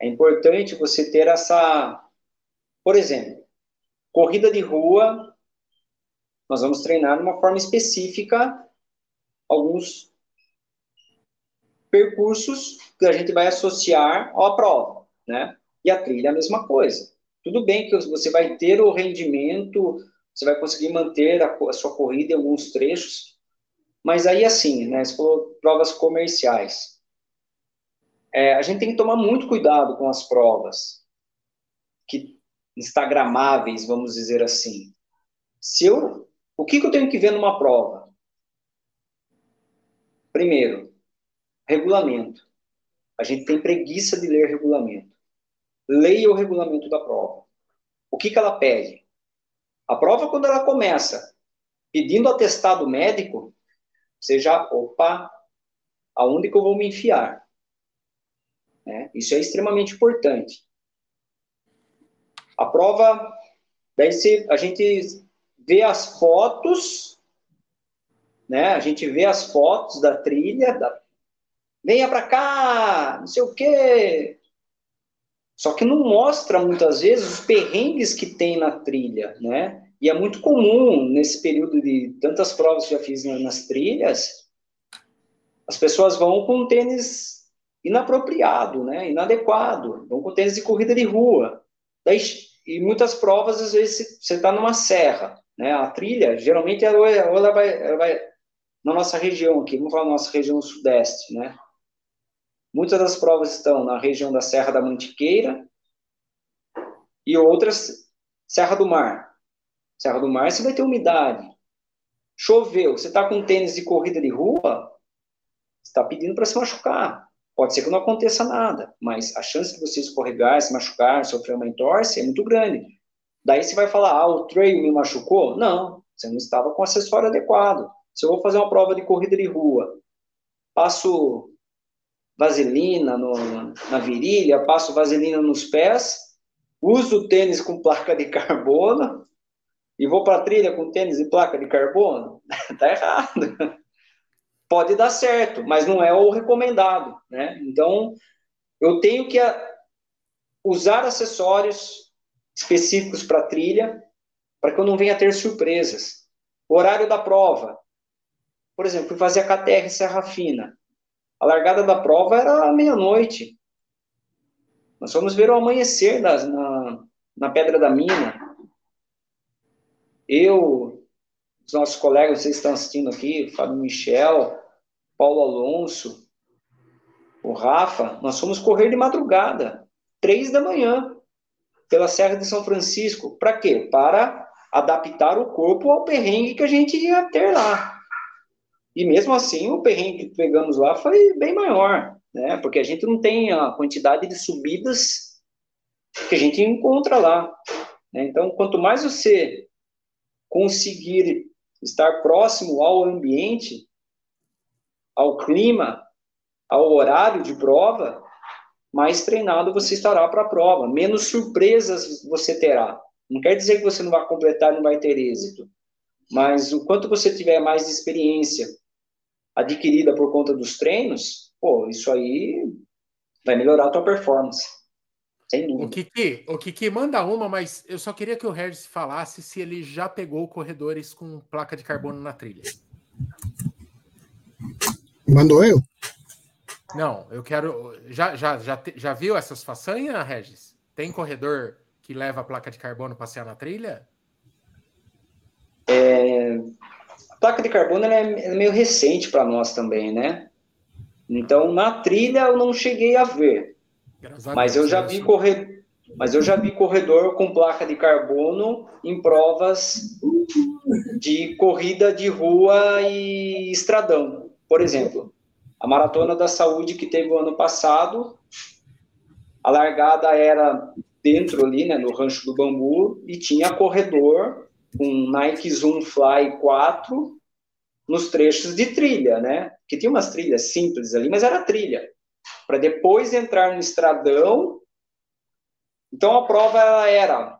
É importante você ter essa. Por exemplo, corrida de rua, nós vamos treinar de uma forma específica alguns percursos que a gente vai associar à prova, né? E a trilha é a mesma coisa. Tudo bem que você vai ter o rendimento, você vai conseguir manter a, a sua corrida em alguns trechos, mas aí assim, né? Se for provas comerciais, é, a gente tem que tomar muito cuidado com as provas que instagramáveis, vamos dizer assim. Se eu, o que, que eu tenho que ver numa prova? Primeiro, Regulamento. A gente tem preguiça de ler regulamento. Leia o regulamento da prova. O que, que ela pede? A prova, quando ela começa pedindo atestado médico, você já, opa, aonde que eu vou me enfiar? Né? Isso é extremamente importante. A prova, daí se, a gente vê as fotos, né? A gente vê as fotos da trilha, da, venha para cá, não sei o quê. Só que não mostra muitas vezes os perrengues que tem na trilha, né? E é muito comum nesse período de tantas provas que já fiz nas trilhas, as pessoas vão com tênis inapropriado, né? Inadequado, vão com tênis de corrida de rua. Daí, e muitas provas às vezes você está numa serra, né? A trilha geralmente ela, ela, vai, ela vai na nossa região aqui, vamos falar nossa região sudeste, né? Muitas das provas estão na região da Serra da Mantiqueira e outras Serra do Mar. Serra do Mar você vai ter umidade. Choveu, você está com tênis de corrida de rua, está pedindo para se machucar. Pode ser que não aconteça nada, mas a chance de você escorregar, se machucar, sofrer uma entorse é muito grande. Daí você vai falar, ah, o trail me machucou? Não, você não estava com o acessório adequado. Se eu vou fazer uma prova de corrida de rua, passo vaselina no, na virilha, passo vaselina nos pés, uso tênis com placa de carbono e vou para a trilha com tênis e placa de carbono, tá errado. Pode dar certo, mas não é o recomendado, né? Então, eu tenho que usar acessórios específicos para trilha, para que eu não venha ter surpresas. O horário da prova. Por exemplo, fui fazer a KTR Serra Fina. A largada da prova era meia-noite. Nós fomos ver o amanhecer das, na, na Pedra da Mina. Eu, os nossos colegas, vocês estão assistindo aqui, Fábio Michel, Paulo Alonso, o Rafa, nós fomos correr de madrugada, três da manhã, pela Serra de São Francisco. Para quê? Para adaptar o corpo ao perrengue que a gente ia ter lá. E mesmo assim, o perrengue que pegamos lá foi bem maior, né? Porque a gente não tem a quantidade de subidas que a gente encontra lá. Né? Então, quanto mais você conseguir estar próximo ao ambiente, ao clima, ao horário de prova, mais treinado você estará para a prova, menos surpresas você terá. Não quer dizer que você não vai completar, não vai ter êxito, mas o quanto você tiver mais experiência adquirida por conta dos treinos, pô, isso aí vai melhorar a tua performance. Sem dúvida. O Kiki, o Kiki manda uma, mas eu só queria que o Regis falasse se ele já pegou corredores com placa de carbono na trilha. Mandou eu? Não, eu quero. Já, já, já, já viu essas façanhas, Regis? Tem corredor que leva a placa de carbono passear na trilha? É, a placa de carbono é, é meio recente para nós também, né? Então, na trilha eu não cheguei a ver. Mas eu já vi correr, mas eu já vi corredor com placa de carbono em provas de corrida de rua e estradão, por exemplo. A Maratona da Saúde que teve o ano passado, a largada era dentro ali, né, no Rancho do Bambu, e tinha corredor com Nike Zoom Fly 4 nos trechos de trilha, né? Que tinha umas trilhas simples ali, mas era trilha. Para depois entrar no estradão. Então a prova ela era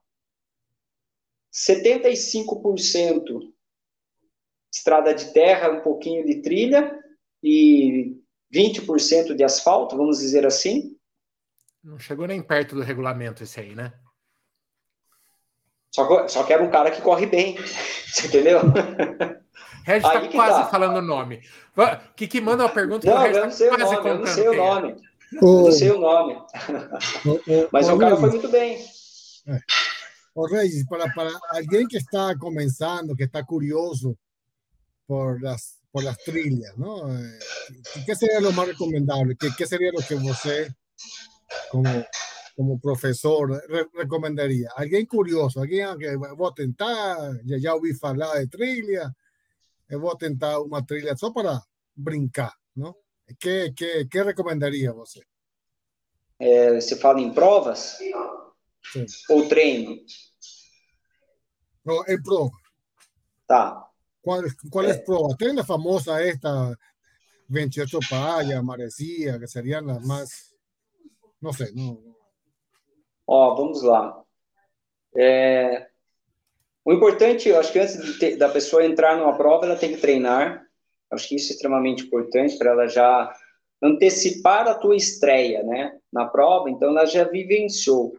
75% estrada de terra, um pouquinho de trilha, e 20% de asfalto, vamos dizer assim. Não chegou nem perto do regulamento esse aí, né? Só que, só que era um cara que corre bem, você entendeu? Regis está quase tá. falando o nome. Que, que manda uma pergunta não, eu não tá sei o nome, eu não sei o nome. Oh. Não sei o nome. Mas o cara foi muito bem. É. O Regis, para, para alguém que está começando, que está curioso por las por las trilhas, ¿no? Eh, ¿Qué sería lo más recomendable? ¿Qué, qué sería lo que usted, como, como profesor, re recomendaría? Alguien curioso, alguien que voy a tentar, ya, ya ouvi falar de trilha, vou tentar uma trilha só para brincar, não? Que, que, que recomendaria você? É, você fala em provas? Sim. Ou treino? Não, em prova. Tá. ¿Cuál, cuál es prueba? Tiene la famosa esta 28 Paya, Marecia, que serían las más, não sei. Não... Ó, vamos lá. É... O importante, eu acho que antes de ter, da pessoa entrar numa prova, ela tem que treinar. Acho que isso é extremamente importante para ela já antecipar a tua estreia, né, na prova. Então, ela já vivenciou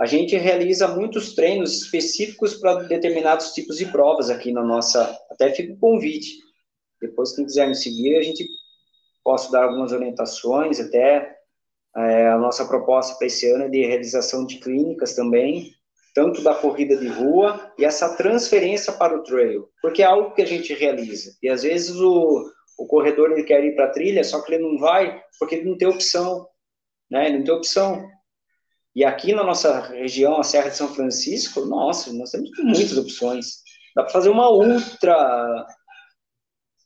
a gente realiza muitos treinos específicos para determinados tipos de provas aqui na nossa. Até fica o convite. Depois, quem quiser me seguir, a gente posso dar algumas orientações. Até é, a nossa proposta para esse ano é de realização de clínicas também, tanto da corrida de rua e essa transferência para o trail, porque é algo que a gente realiza. E às vezes o, o corredor ele quer ir para a trilha, só que ele não vai porque ele não tem opção, né? Ele não tem opção. E aqui na nossa região, a Serra de São Francisco, nossa, nós temos muitas opções. Dá para fazer uma ultra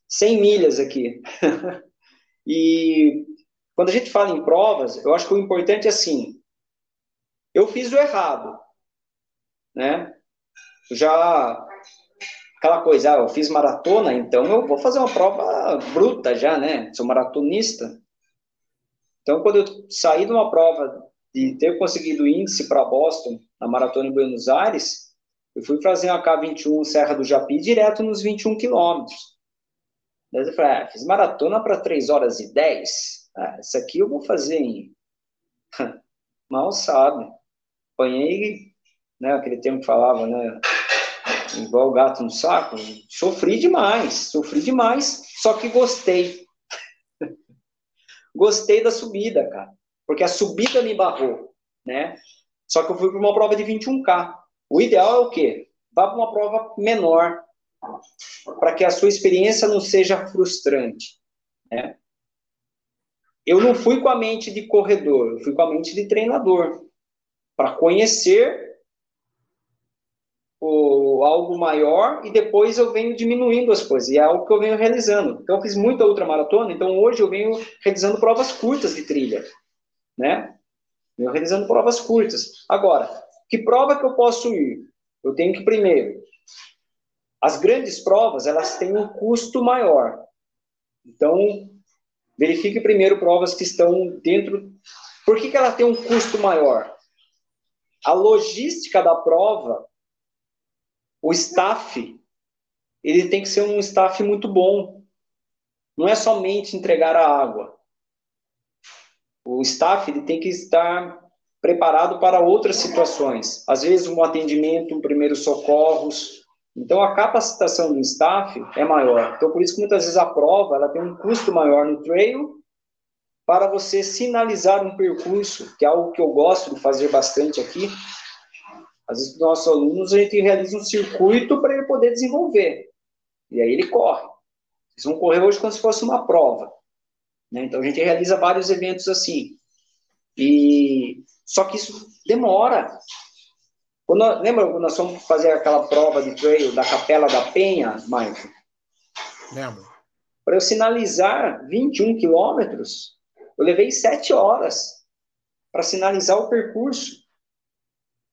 100 milhas aqui. e quando a gente fala em provas, eu acho que o importante é assim, eu fiz o errado, né? Já aquela coisa, ah, eu fiz maratona, então eu vou fazer uma prova bruta já, né? Sou maratonista. Então, quando eu saí de uma prova de ter conseguido índice para Boston na maratona em Buenos Aires, Eu fui fazer a K21 Serra do Japi direto nos 21 quilômetros. Daí eu falei, ah, fiz maratona para 3 horas e 10. Ah, essa aqui eu vou fazer em. Mal sabe. Apanhei, né, aquele tempo que falava, né? Igual gato no saco. Sofri demais, sofri demais, só que gostei. gostei da subida, cara. Porque a subida me barrou, né? Só que eu fui para uma prova de 21K. O ideal é o quê? Vá para uma prova menor, para que a sua experiência não seja frustrante. Né? Eu não fui com a mente de corredor, eu fui com a mente de treinador, para conhecer algo maior e depois eu venho diminuindo as coisas, e é algo que eu venho realizando. Então, eu fiz muita ultramaratona, então hoje eu venho realizando provas curtas de trilha, né? Venho realizando provas curtas. Agora, que prova que eu posso ir? Eu tenho que, primeiro, as grandes provas, elas têm um custo maior. Então, verifique primeiro provas que estão dentro. Por que, que ela tem um custo maior? A logística da prova, o staff, ele tem que ser um staff muito bom. Não é somente entregar a água. O staff ele tem que estar preparado para outras situações. Às vezes, um atendimento, um primeiro socorros. Então, a capacitação do staff é maior. Então, por isso que muitas vezes a prova ela tem um custo maior no trail para você sinalizar um percurso, que é algo que eu gosto de fazer bastante aqui. Às vezes, para os nossos alunos, a gente realiza um circuito para ele poder desenvolver. E aí ele corre. Eles vão correr hoje como se fosse uma prova. Né? Então, a gente realiza vários eventos assim. E só que isso demora. Quando, lembra quando nós fomos fazer aquela prova de trail da Capela da Penha, Michael? Lembro. Para eu sinalizar 21 quilômetros, eu levei sete horas para sinalizar o percurso.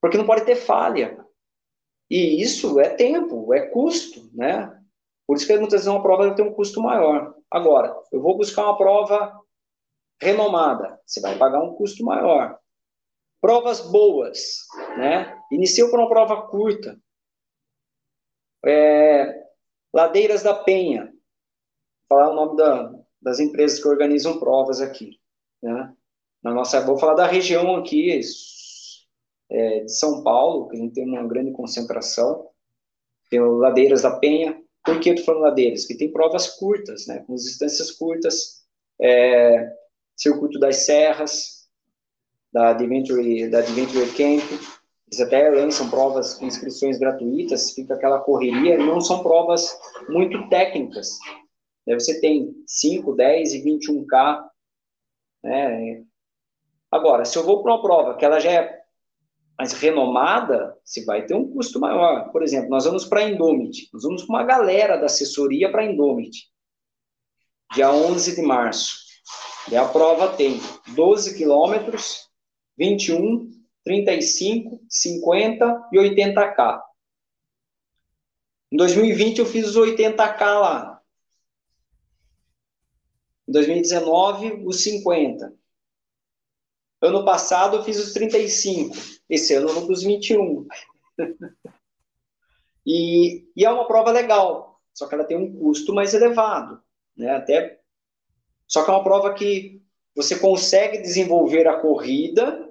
Porque não pode ter falha. E isso é tempo, é custo, né? Por isso que muitas vezes uma prova tem um custo maior. Agora, eu vou buscar uma prova renomada, você vai pagar um custo maior. Provas boas, né? Iniciou com uma prova curta. É, Ladeiras da Penha. Vou falar o nome da, das empresas que organizam provas aqui, né? Na nossa, vou falar da região aqui é, de São Paulo, que a gente tem uma grande concentração. Tem o Ladeiras da Penha. Por que estou falando Ladeiras? Que tem provas curtas, né? Com distâncias curtas. É, Circuito das Serras, da Adventure, da Adventure Camp. Eles até lançam provas com inscrições gratuitas, fica aquela correria, não são provas muito técnicas. Daí você tem 5, 10 e 21K. Né? Agora, se eu vou para uma prova que ela já é mais renomada, você vai ter um custo maior. Por exemplo, nós vamos para a Indomit, nós vamos com uma galera da assessoria para a Indomit, dia 11 de março. E a prova tem 12 quilômetros, 21, 35, 50 e 80K. Em 2020 eu fiz os 80K lá. Em 2019, os 50. Ano passado eu fiz os 35. Esse ano eu vou para os 21. e, e é uma prova legal, só que ela tem um custo mais elevado. Né? Até, só que é uma prova que você consegue desenvolver a corrida,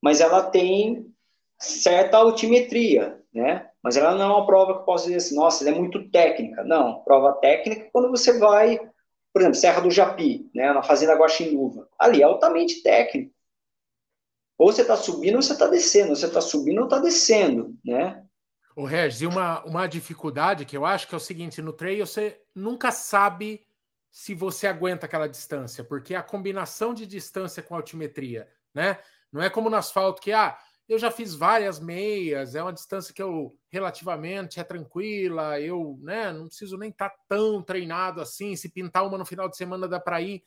mas ela tem certa altimetria, né? Mas ela não é uma prova que eu posso dizer assim, nossa, ela é muito técnica. Não, prova técnica é quando você vai, por exemplo, Serra do Japi, né, na Fazenda Guaxinuva. Ali é altamente técnico. Ou você está subindo ou você está descendo. você está subindo ou está descendo, né? O Regis, e uma, uma dificuldade que eu acho que é o seguinte, no trail você nunca sabe se você aguenta aquela distância, porque a combinação de distância com altimetria, né? Não é como no asfalto que ah, eu já fiz várias meias, é uma distância que eu relativamente é tranquila, eu, né, não preciso nem estar tá tão treinado assim, se pintar uma no final de semana dá para ir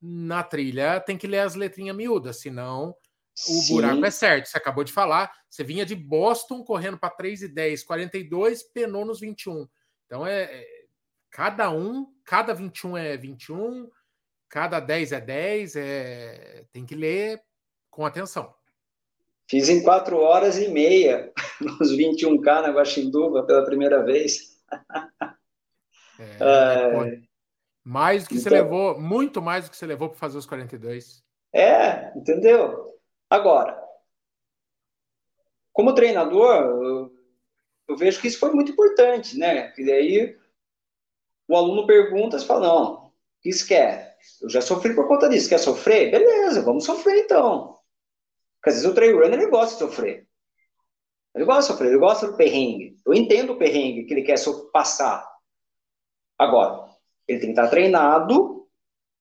na trilha, tem que ler as letrinhas miúdas, senão o Sim. buraco é certo. Você acabou de falar, você vinha de Boston correndo para 3 e 10, 42, penou nos 21. Então é, é Cada um, cada 21 é 21, cada 10 é 10, é... tem que ler com atenção. Fiz em 4 horas e meia, nos 21K na Guaxinduba pela primeira vez. É, é, mais do que então, você levou, muito mais do que você levou para fazer os 42. É, entendeu? Agora, como treinador, eu, eu vejo que isso foi muito importante, né? E daí o aluno pergunta, e fala, não, o que isso quer? Eu já sofri por conta disso, quer sofrer? Beleza, vamos sofrer então. Porque às vezes o trail runner ele gosta de sofrer. Ele gosta de sofrer, ele gosta do perrengue. Eu entendo o perrengue que ele quer passar. Agora, ele tem que estar treinado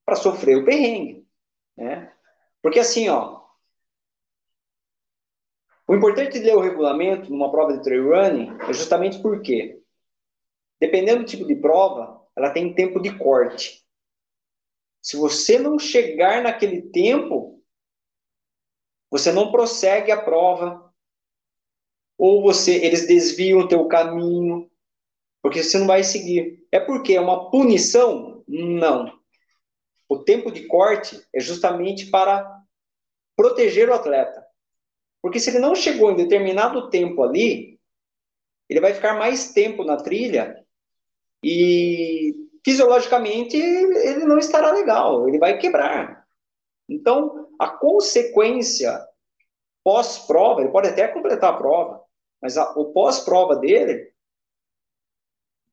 para sofrer o perrengue. Né? Porque assim, ó, o importante de ler o regulamento numa prova de trail running é justamente porque, dependendo do tipo de prova, ela tem tempo de corte. Se você não chegar naquele tempo, você não prossegue a prova, ou você eles desviam o teu caminho, porque você não vai seguir. É porque é uma punição? Não. O tempo de corte é justamente para proteger o atleta. Porque se ele não chegou em determinado tempo ali, ele vai ficar mais tempo na trilha e fisiologicamente ele não estará legal, ele vai quebrar. Então, a consequência pós-prova, ele pode até completar a prova, mas a, o pós-prova dele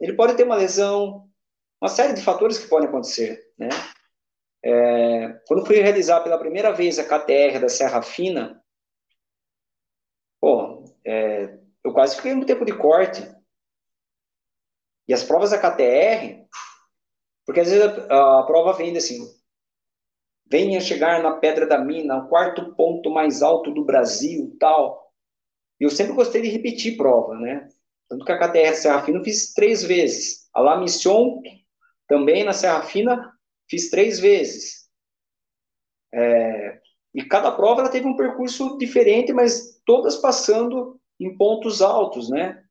ele pode ter uma lesão, uma série de fatores que podem acontecer, né? É, quando fui realizar pela primeira vez a KTR da Serra Fina, pô, é, eu quase fiquei no tempo de corte. E as provas da KTR, porque às vezes a, a prova vem assim, venha chegar na Pedra da Mina, o quarto ponto mais alto do Brasil, tal. Eu sempre gostei de repetir prova, né? Tanto que a KTR Serra Fina eu fiz três vezes. A La Mission, também na Serra Fina, fiz três vezes. É, e cada prova ela teve um percurso diferente, mas todas passando em pontos altos, né?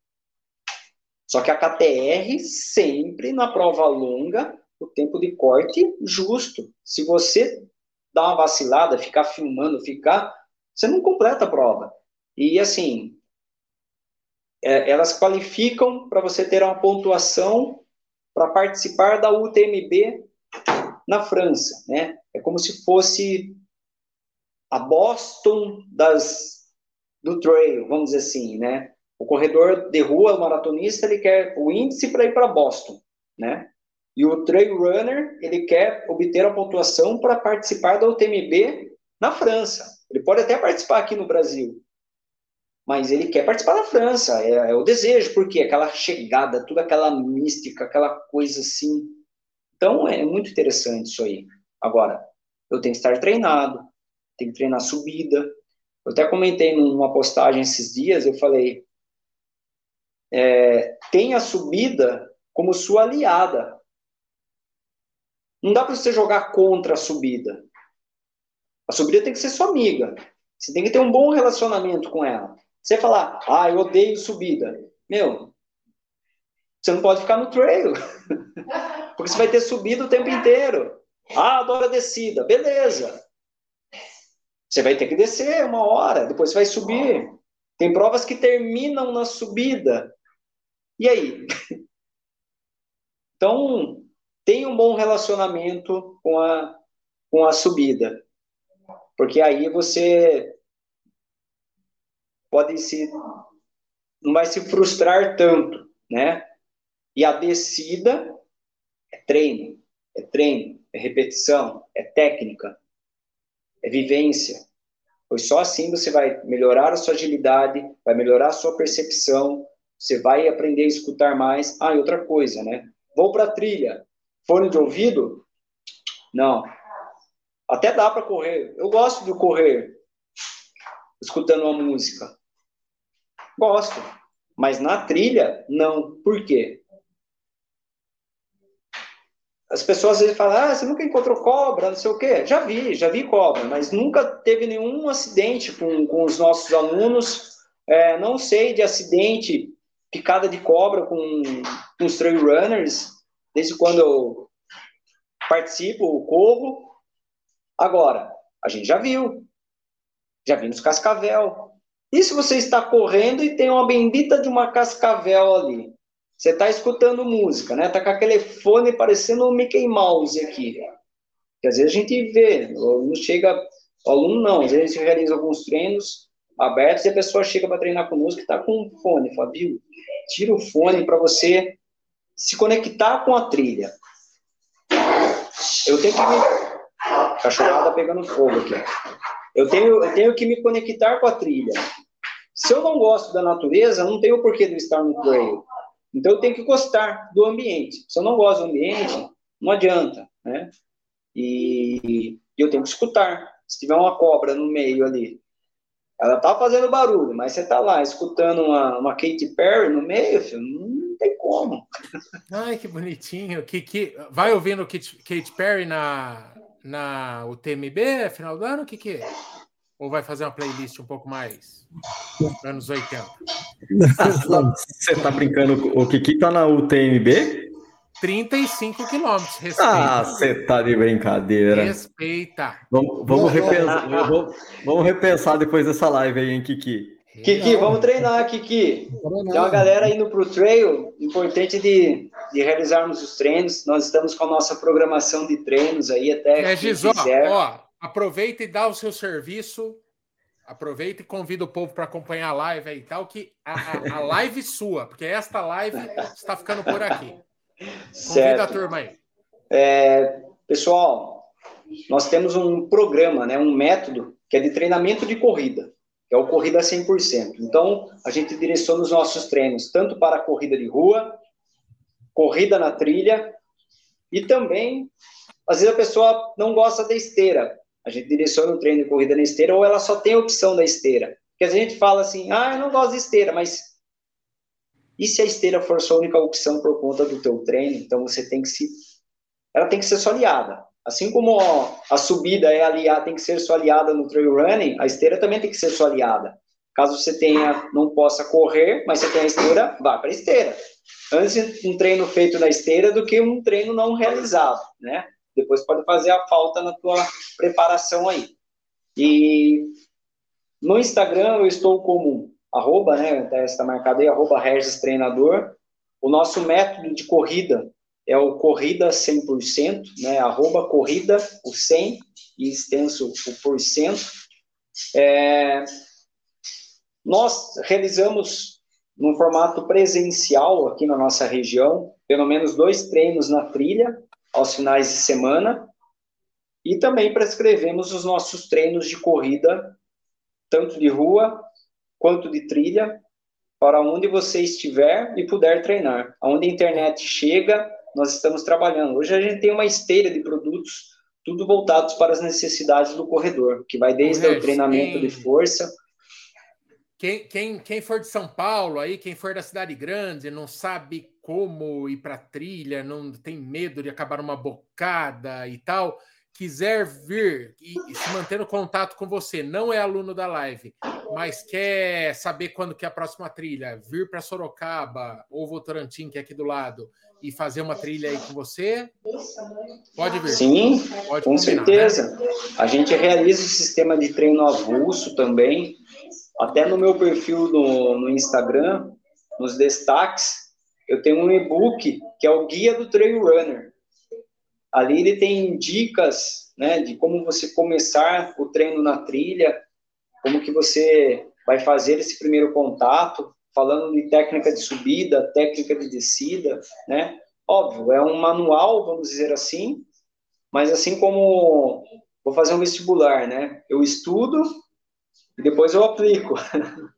Só que a KTR sempre na prova longa, o tempo de corte justo. Se você dá uma vacilada, ficar filmando, ficar, você não completa a prova. E assim, é, elas qualificam para você ter uma pontuação para participar da UTMB na França, né? É como se fosse a Boston das do trail, vamos dizer assim, né? O corredor de rua, o maratonista, ele quer o índice para ir para Boston, né? E o trail runner, ele quer obter a pontuação para participar da UTMB na França. Ele pode até participar aqui no Brasil, mas ele quer participar da França, é, é, o desejo, porque aquela chegada, toda aquela mística, aquela coisa assim. Então é muito interessante isso aí. Agora, eu tenho que estar treinado, tenho que treinar subida. Eu até comentei numa postagem esses dias, eu falei, é, tem a subida como sua aliada. Não dá para você jogar contra a subida. A subida tem que ser sua amiga. Você tem que ter um bom relacionamento com ela. Você falar, ah, eu odeio subida. Meu, você não pode ficar no trail. Porque você vai ter subida o tempo inteiro. Ah, adoro a descida. Beleza. Você vai ter que descer uma hora, depois você vai subir. Tem provas que terminam na subida. E aí? Então, tenha um bom relacionamento com a, com a subida. Porque aí você pode se não vai se frustrar tanto, né? E a descida é treino, é treino, é repetição, é técnica, é vivência. Pois só assim você vai melhorar a sua agilidade, vai melhorar a sua percepção, você vai aprender a escutar mais. Ah, e outra coisa, né? Vou para a trilha. Fone de ouvido? Não. Até dá para correr. Eu gosto de correr escutando uma música. Gosto. Mas na trilha, não. Por quê? As pessoas às vezes falam, ah, você nunca encontrou cobra, não sei o quê. Já vi, já vi cobra, mas nunca teve nenhum acidente com, com os nossos alunos. É, não sei de acidente, picada de cobra com, com os trail runners, desde quando eu participo, corro. Agora, a gente já viu, já vi nos cascavel, E se você está correndo e tem uma bendita de uma cascavel ali? Você está escutando música, né? Tá com aquele fone parecendo um Mickey Mouse aqui. Que às vezes a gente vê, não chega, o aluno não, às vezes a gente realiza alguns treinos abertos e a pessoa chega para treinar música e está com um fone. Viu? Tira o fone para você se conectar com a trilha. Eu tenho que me. Cachorrada pegando fogo aqui. Eu tenho, eu tenho que me conectar com a trilha. Se eu não gosto da natureza, não tenho porquê de estar no trail. Então eu tenho que gostar do ambiente. Se eu não gosto do ambiente, não adianta, né? E, e eu tenho que escutar. Se tiver uma cobra no meio ali, ela tá fazendo barulho, mas você tá lá escutando uma, uma Katy Perry no meio, filho, não tem como. Ai, que bonitinho. Que, que... Vai ouvindo Katy, Katy Perry na, na UTMB, final do ano? que, que é? Ou vai fazer uma playlist um pouco mais anos 80? Você tá brincando? O Kiki tá na UTMB? 35 quilômetros. Respeita. Ah, você tá de brincadeira. Respeita. Vamos, vamos, repensar, vamos, vamos repensar depois dessa live aí, hein, Kiki? Kiki, vamos treinar, Kiki. Tem uma galera indo para o trail, importante de, de realizarmos os treinos. Nós estamos com a nossa programação de treinos aí até. É, Giz, ó, ó, aproveita e dá o seu serviço. Aproveita e convida o povo para acompanhar a live aí e tal, que a, a, live sua, porque esta live está ficando por aqui. Convida a turma aí. É, pessoal, nós temos um programa, né, um método que é de treinamento de corrida, que é o Corrida 100%. Então, a gente direciona os nossos treinos tanto para a corrida de rua, corrida na trilha e também, às vezes a pessoa não gosta da esteira, a gente direciona o treino de corrida na esteira ou ela só tem a opção da esteira. Porque a gente fala assim, ah, eu não gosto de esteira, mas e se a esteira for sua única opção por conta do teu treino? Então você tem que se, ela tem que ser sua aliada. Assim como a subida é aliada, tem que ser sua aliada no trail running, a esteira também tem que ser sua aliada. Caso você tenha, não possa correr, mas você tem a esteira, vá para a esteira. Antes um treino feito na esteira do que um treino não realizado, né? Depois pode fazer a falta na tua preparação aí. E no Instagram eu estou como arroba, né? Até está marcado aí, arroba Regis Treinador. O nosso método de corrida é o corrida 100%, né? Arroba corrida, o 100 e extenso o porcento. É, nós realizamos no formato presencial aqui na nossa região, pelo menos dois treinos na trilha aos finais de semana. E também prescrevemos os nossos treinos de corrida, tanto de rua quanto de trilha, para onde você estiver e puder treinar. Aonde a internet chega, nós estamos trabalhando. Hoje a gente tem uma esteira de produtos, tudo voltados para as necessidades do corredor, que vai desde o, o treinamento quem, de força. Quem, quem, quem for de São Paulo, aí, quem for da cidade grande, não sabe como ir para trilha, não tem medo de acabar uma bocada e tal, quiser vir e, e, se manter no contato com você, não é aluno da live, mas quer saber quando que é a próxima trilha, vir para Sorocaba ou Votorantim, que é aqui do lado, e fazer uma trilha aí com você, pode vir. Sim, pode com combinar, né? certeza. Né? A gente realiza o sistema de treino avulso também, até no meu perfil no, no Instagram, nos destaques, eu tenho um e-book que é o Guia do Trail Runner. Ali ele tem dicas, né, de como você começar o treino na trilha, como que você vai fazer esse primeiro contato, falando de técnica de subida, técnica de descida, né? Óbvio, é um manual, vamos dizer assim, mas assim como vou fazer um vestibular, né? Eu estudo e depois eu aplico.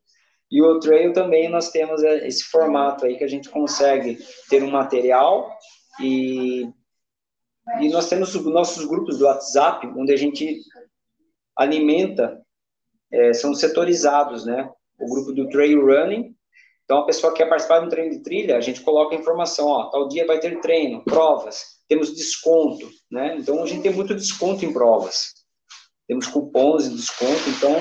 E o trail também nós temos esse formato aí que a gente consegue ter um material e, e nós temos os nossos grupos do WhatsApp, onde a gente alimenta, é, são setorizados, né? O grupo do trail running. Então, a pessoa que quer participar de um treino de trilha, a gente coloca a informação, ó, tal dia vai ter treino, provas, temos desconto, né? Então, a gente tem muito desconto em provas. Temos cupons de desconto, então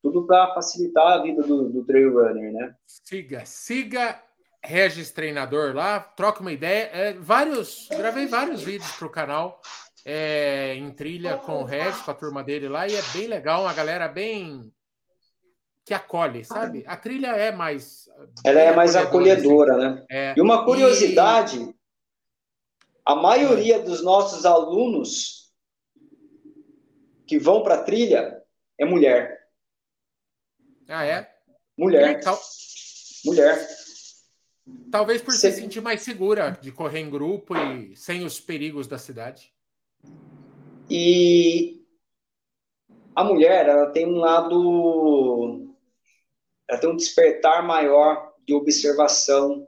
tudo para facilitar a vida do, do trail runner, né? Siga, siga Regis Treinador lá, troca uma ideia. É, vários, gravei vários vídeos para o canal é, em trilha com o Regis, com a turma dele lá, e é bem legal, uma galera bem que acolhe, sabe? A trilha é mais. Ela é mais acolhedora, assim. né? É. E uma curiosidade: e... a maioria dos nossos alunos que vão para a trilha é mulher. Ah, é? Mulher. Tal... Mulher. Talvez por Cê... se sentir mais segura de correr em grupo e sem os perigos da cidade. E a mulher, ela tem um lado, ela tem um despertar maior de observação,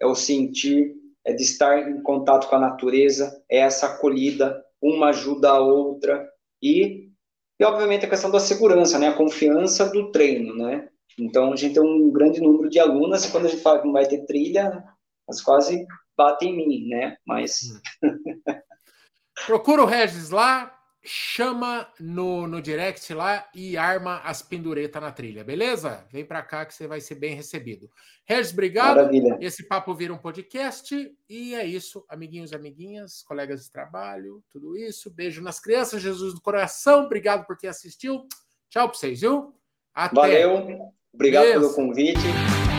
é o sentir, é de estar em contato com a natureza, é essa acolhida, uma ajuda a outra e, e obviamente a questão da segurança, né, a confiança do treino, né. Então a gente tem um grande número de alunas e quando a gente fala que não vai ter trilha, elas quase batem em mim, né? Mas hum. procura o Regis lá, chama no, no direct lá e arma as penduretas na trilha, beleza? Vem para cá que você vai ser bem recebido. Regis, obrigado. Maravilha. Esse papo vira um podcast e é isso, amiguinhos e amiguinhas, colegas de trabalho, tudo isso. Beijo nas crianças, Jesus do coração. Obrigado por quem assistiu. Tchau para vocês, viu? Até. Valeu. Obrigado Beleza. pelo convite.